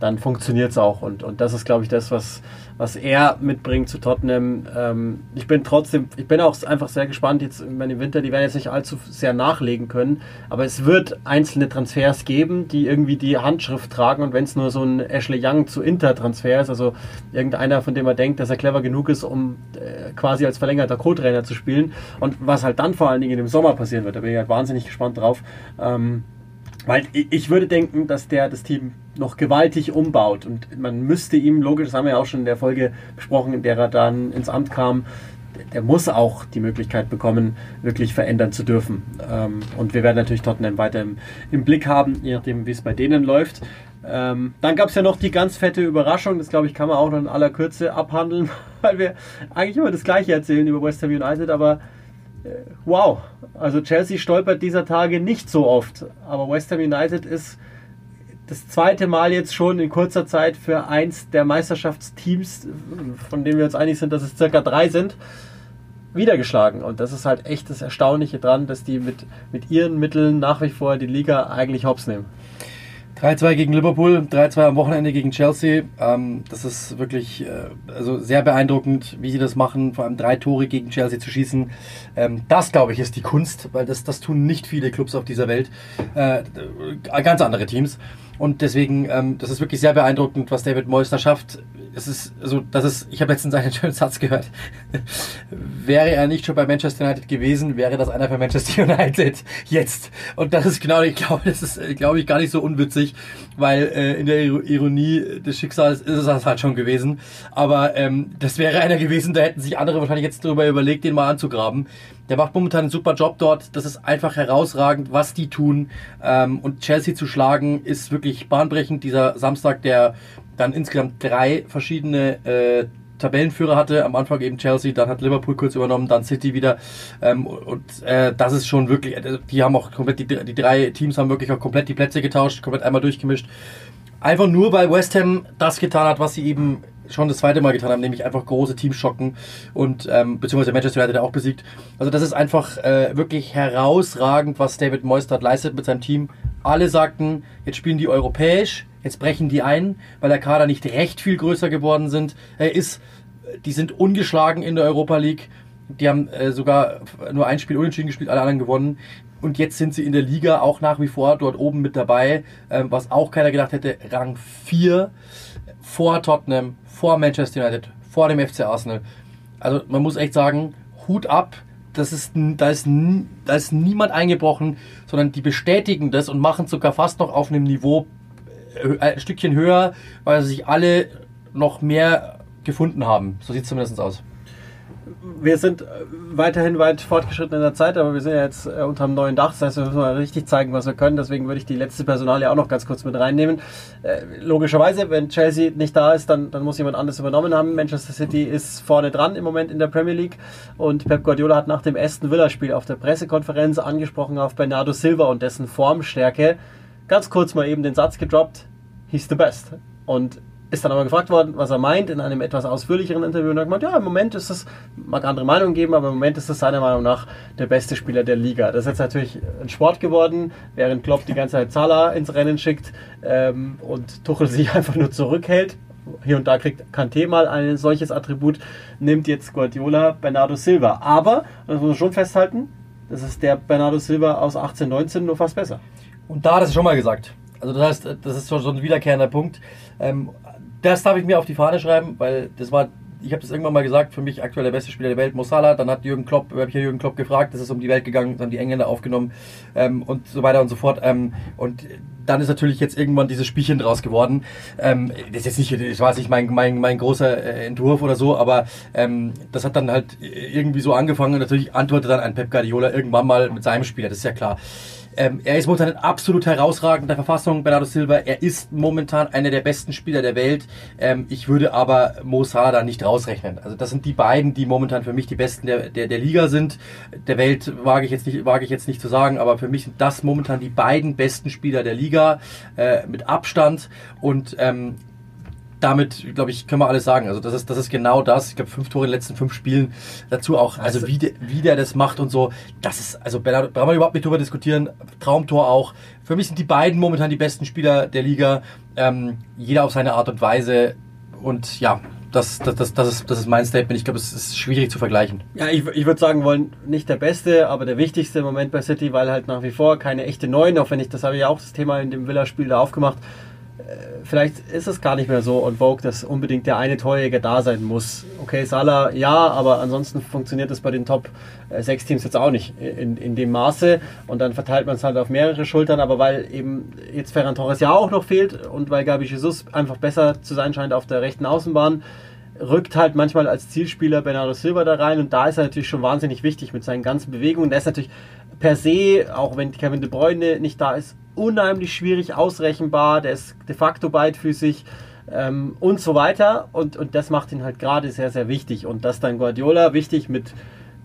dann funktioniert es auch. Und, und das ist, glaube ich, das, was, was er mitbringt zu Tottenham. Ähm, ich bin trotzdem, ich bin auch einfach sehr gespannt jetzt im Winter, die werden jetzt nicht allzu sehr nachlegen können, aber es wird einzelne Transfers geben, die irgendwie die Handschrift tragen und wenn es nur so ein Ashley Young zu Inter-Transfer ist, also irgendeiner, von dem er denkt, dass er clever genug ist, um äh, quasi als verlängerter Co-Trainer zu spielen und was halt dann vor allen Dingen im Sommer passieren wird, da bin ich halt wahnsinnig gespannt drauf. Ähm, weil ich würde denken, dass der das Team noch gewaltig umbaut und man müsste ihm, logisch, das haben wir ja auch schon in der Folge besprochen, in der er dann ins Amt kam, der muss auch die Möglichkeit bekommen, wirklich verändern zu dürfen. Ähm, und wir werden natürlich Tottenham weiter im, Blick haben, je nachdem, wie es bei denen läuft. Ähm, dann gab es ja noch die ganz fette Überraschung, das glaube ich, kann man auch noch in aller Kürze abhandeln, weil wir eigentlich immer das Gleiche erzählen über West Ham United, aber wow, also Chelsea stolpert dieser Tage nicht so oft, aber West Ham United ist das zweite Mal jetzt schon in kurzer Zeit für eins der Meisterschaftsteams, von denen wir uns einig sind, dass es circa drei sind, wiedergeschlagen. Und das ist halt echt das Erstaunliche dran, dass die mit, mit ihren Mitteln nach wie vor die Liga eigentlich hops nehmen. 3-2 gegen Liverpool, 3-2 am Wochenende gegen Chelsea. Ähm, das ist wirklich äh, also sehr beeindruckend, wie sie das machen, vor allem drei Tore gegen Chelsea zu schießen. Ähm, das, glaube ich, ist die Kunst, weil das, das tun nicht viele Clubs auf dieser Welt. Äh, ganz andere Teams. Und deswegen, ähm, das ist wirklich sehr beeindruckend, was David da schafft. Es ist so, das ist, ich habe letztens einen schönen Satz gehört. wäre er nicht schon bei Manchester United gewesen, wäre das einer für Manchester United jetzt. Und das ist genau, ich glaube, das ist, glaube ich, gar nicht so unwitzig, weil äh, in der Ironie des Schicksals ist es das halt schon gewesen. Aber ähm, das wäre einer gewesen, da hätten sich andere wahrscheinlich jetzt darüber überlegt, den mal anzugraben. Der macht momentan einen super Job dort. Das ist einfach herausragend, was die tun. Ähm, und Chelsea zu schlagen ist wirklich bahnbrechend. Dieser Samstag, der dann insgesamt drei verschiedene äh, Tabellenführer hatte. Am Anfang eben Chelsea, dann hat Liverpool kurz übernommen, dann City wieder. Ähm, und äh, das ist schon wirklich, äh, die haben auch komplett, die, die drei Teams haben wirklich auch komplett die Plätze getauscht, komplett einmal durchgemischt. Einfach nur, weil West Ham das getan hat, was sie eben schon das zweite Mal getan haben, nämlich einfach große Teams schocken und ähm, beziehungsweise Manchester United auch besiegt. Also das ist einfach äh, wirklich herausragend, was David Moyes dort leistet mit seinem Team. Alle sagten, jetzt spielen die europäisch, jetzt brechen die ein, weil der Kader nicht recht viel größer geworden sind. Er ist, die sind ungeschlagen in der Europa League. Die haben äh, sogar nur ein Spiel unentschieden gespielt, alle anderen gewonnen. Und jetzt sind sie in der Liga auch nach wie vor dort oben mit dabei, äh, was auch keiner gedacht hätte, Rang 4 vor Tottenham, vor Manchester United, vor dem FC Arsenal. Also man muss echt sagen, Hut ab. Das ist, da, ist, da ist niemand eingebrochen, sondern die bestätigen das und machen sogar fast noch auf einem Niveau äh, ein Stückchen höher, weil sich alle noch mehr gefunden haben. So sieht es zumindest aus wir sind äh, weiterhin weit fortgeschritten in der Zeit, aber wir sind ja jetzt äh, unter einem neuen Dach. Das heißt, wir müssen mal richtig zeigen, was wir können. Deswegen würde ich die letzte Personal ja auch noch ganz kurz mit reinnehmen. Äh, logischerweise, wenn Chelsea nicht da ist, dann, dann muss jemand anderes übernommen haben. Manchester City ist vorne dran im Moment in der Premier League und Pep Guardiola hat nach dem Aston Villa-Spiel auf der Pressekonferenz angesprochen auf Bernardo Silva und dessen Formstärke. Ganz kurz mal eben den Satz gedroppt: He's the best. Und ist dann aber gefragt worden, was er meint, in einem etwas ausführlicheren Interview und hat gemeint, ja, im Moment ist es, mag andere Meinungen geben, aber im Moment ist es seiner Meinung nach der beste Spieler der Liga. Das ist jetzt natürlich ein Sport geworden, während Klopp die ganze Zeit Zala ins Rennen schickt ähm, und Tuchel sich einfach nur zurückhält. Hier und da kriegt Kanté mal ein solches Attribut, nimmt jetzt Guardiola Bernardo Silva. Aber, das muss man schon festhalten, das ist der Bernardo Silva aus 18, 19 nur fast besser. Und da hat er es schon mal gesagt. Also das heißt, das ist schon so ein wiederkehrender Punkt. Ähm, das darf ich mir auf die Fahne schreiben, weil das war, ich habe das irgendwann mal gesagt, für mich aktuell der beste Spieler der Welt, Mo Salah. Dann hat Jürgen Klopp, habe ich Jürgen Klopp gefragt, das ist um die Welt gegangen, dann die Engländer aufgenommen ähm, und so weiter und so fort. Ähm, und dann ist natürlich jetzt irgendwann dieses Spielchen draus geworden. Ähm, das ist jetzt nicht, ich weiß nicht, mein, mein, mein großer äh, Entwurf oder so, aber ähm, das hat dann halt irgendwie so angefangen und natürlich antwortet dann ein Pep Guardiola irgendwann mal mit seinem Spieler, das ist ja klar. Ähm, er ist momentan in absolut herausragender Verfassung, Bernardo Silva. Er ist momentan einer der besten Spieler der Welt. Ähm, ich würde aber Mo Salah da nicht rausrechnen. Also das sind die beiden, die momentan für mich die besten der, der, der Liga sind. Der Welt wage ich jetzt nicht, wage ich jetzt nicht zu sagen, aber für mich sind das momentan die beiden besten Spieler der Liga äh, mit Abstand. Und ähm, damit, glaube ich, können wir alles sagen. Also das ist, das ist genau das. Ich glaube, fünf Tore in den letzten fünf Spielen. Dazu auch, also wie, de, wie der das macht und so. Das ist, also da brauchen wir überhaupt nicht drüber diskutieren. Traumtor auch. Für mich sind die beiden momentan die besten Spieler der Liga. Ähm, jeder auf seine Art und Weise. Und ja, das, das, das, das, ist, das ist mein Statement. Ich glaube, es ist schwierig zu vergleichen. Ja, ich, ich würde sagen wollen, nicht der beste, aber der wichtigste Moment bei City, weil halt nach wie vor keine echte Neuen, auch wenn ich, das habe ich ja auch das Thema in dem Villa-Spiel da aufgemacht, vielleicht ist es gar nicht mehr so und Vogue, dass unbedingt der eine Torjäger da sein muss. Okay, Salah ja, aber ansonsten funktioniert das bei den Top 6 äh, Teams jetzt auch nicht in, in dem Maße und dann verteilt man es halt auf mehrere Schultern, aber weil eben jetzt Ferran Torres ja auch noch fehlt und weil Gabi Jesus einfach besser zu sein scheint auf der rechten Außenbahn, rückt halt manchmal als Zielspieler Bernardo Silva da rein und da ist er natürlich schon wahnsinnig wichtig mit seinen ganzen Bewegungen. Der ist natürlich per se, auch wenn Kevin De Bruyne nicht da ist, unheimlich schwierig ausrechenbar, der ist de facto beidfüßig ähm, und so weiter. Und, und das macht ihn halt gerade sehr, sehr wichtig. Und das dann Guardiola wichtig mit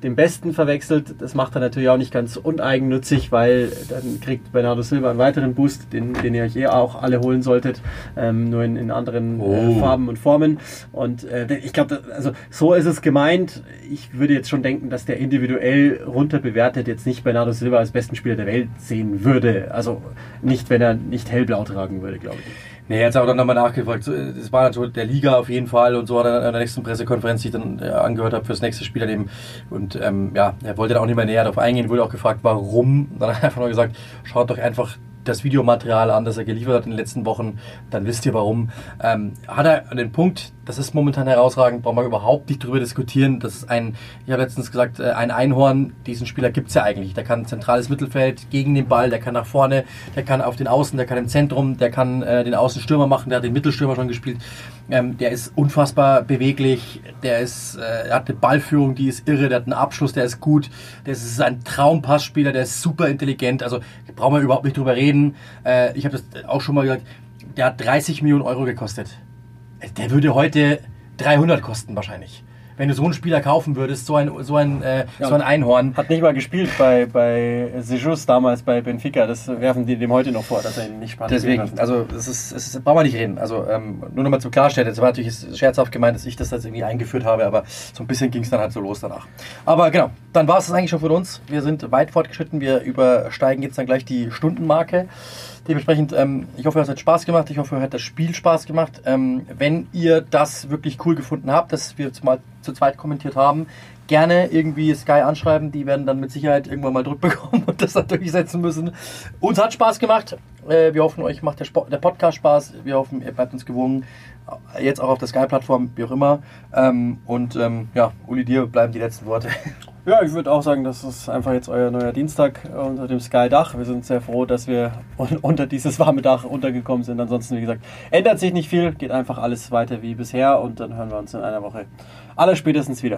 dem Besten verwechselt. Das macht er natürlich auch nicht ganz uneigennützig, weil dann kriegt Bernardo Silva einen weiteren Boost, den, den ihr euch eh auch alle holen solltet, ähm, nur in, in anderen äh, oh. äh, Farben und Formen. Und äh, ich glaube, also so ist es gemeint. Ich würde jetzt schon denken, dass der individuell runterbewertet jetzt nicht Bernardo Silva als besten Spieler der Welt sehen würde. Also nicht, wenn er nicht hellblau tragen würde, glaube ich. Nee, jetzt auch dann nochmal nachgefragt. Es war natürlich der Liga auf jeden Fall und so hat er an der nächsten Pressekonferenz, die ich dann äh, angehört habe, fürs nächste Spiel daneben. Und ähm, ja, er wollte da auch nicht mehr näher darauf eingehen, wurde auch gefragt, warum. Dann hat er einfach nur gesagt, schaut doch einfach das Videomaterial an, das er geliefert hat in den letzten Wochen, dann wisst ihr warum. Ähm, hat er den Punkt, das ist momentan herausragend, brauchen wir überhaupt nicht drüber diskutieren. Das ist ein, ich habe letztens gesagt, äh, ein Einhorn, diesen Spieler gibt es ja eigentlich. Der kann zentrales Mittelfeld gegen den Ball, der kann nach vorne, der kann auf den Außen, der kann im Zentrum, der kann äh, den Außenstürmer machen, der hat den Mittelstürmer schon gespielt. Ähm, der ist unfassbar beweglich, der ist, äh, hat eine Ballführung, die ist irre, der hat einen Abschluss, der ist gut, der ist ein Traumpassspieler, der ist super intelligent, also brauchen wir überhaupt nicht drüber reden. Äh, ich habe das auch schon mal gesagt, der hat 30 Millionen Euro gekostet. Der würde heute 300 kosten wahrscheinlich wenn du so einen Spieler kaufen würdest, so ein, so ein, äh, ja, so ein Einhorn. Hat nicht mal gespielt bei, bei Sejus damals bei Benfica. Das werfen die dem heute noch vor, dass er ihn nicht spannend Deswegen, also es ist, es ist, brauchen wir nicht reden. Also ähm, nur nochmal zum Klarstellen, es war natürlich scherzhaft gemeint, dass ich das jetzt irgendwie eingeführt habe, aber so ein bisschen ging es dann halt so los danach. Aber genau, dann war es das eigentlich schon von uns. Wir sind weit fortgeschritten, wir übersteigen jetzt dann gleich die Stundenmarke. Dementsprechend, ähm, ich hoffe, es hat Spaß gemacht. Ich hoffe, es hat das Spiel Spaß gemacht. Ähm, wenn ihr das wirklich cool gefunden habt, dass wir mal zu zweit kommentiert haben, gerne irgendwie Sky anschreiben. Die werden dann mit Sicherheit irgendwann mal Druck bekommen und das dann durchsetzen müssen. Uns hat Spaß gemacht. Äh, wir hoffen, euch macht der, Sport, der Podcast Spaß. Wir hoffen, ihr bleibt uns gewogen. Jetzt auch auf der Sky-Plattform, wie auch immer. Ähm, und ähm, ja, Uli, dir bleiben die letzten Worte. Ja, ich würde auch sagen, das ist einfach jetzt euer neuer Dienstag unter dem Sky-Dach. Wir sind sehr froh, dass wir unter dieses warme Dach untergekommen sind. Ansonsten, wie gesagt, ändert sich nicht viel, geht einfach alles weiter wie bisher und dann hören wir uns in einer Woche aller spätestens wieder.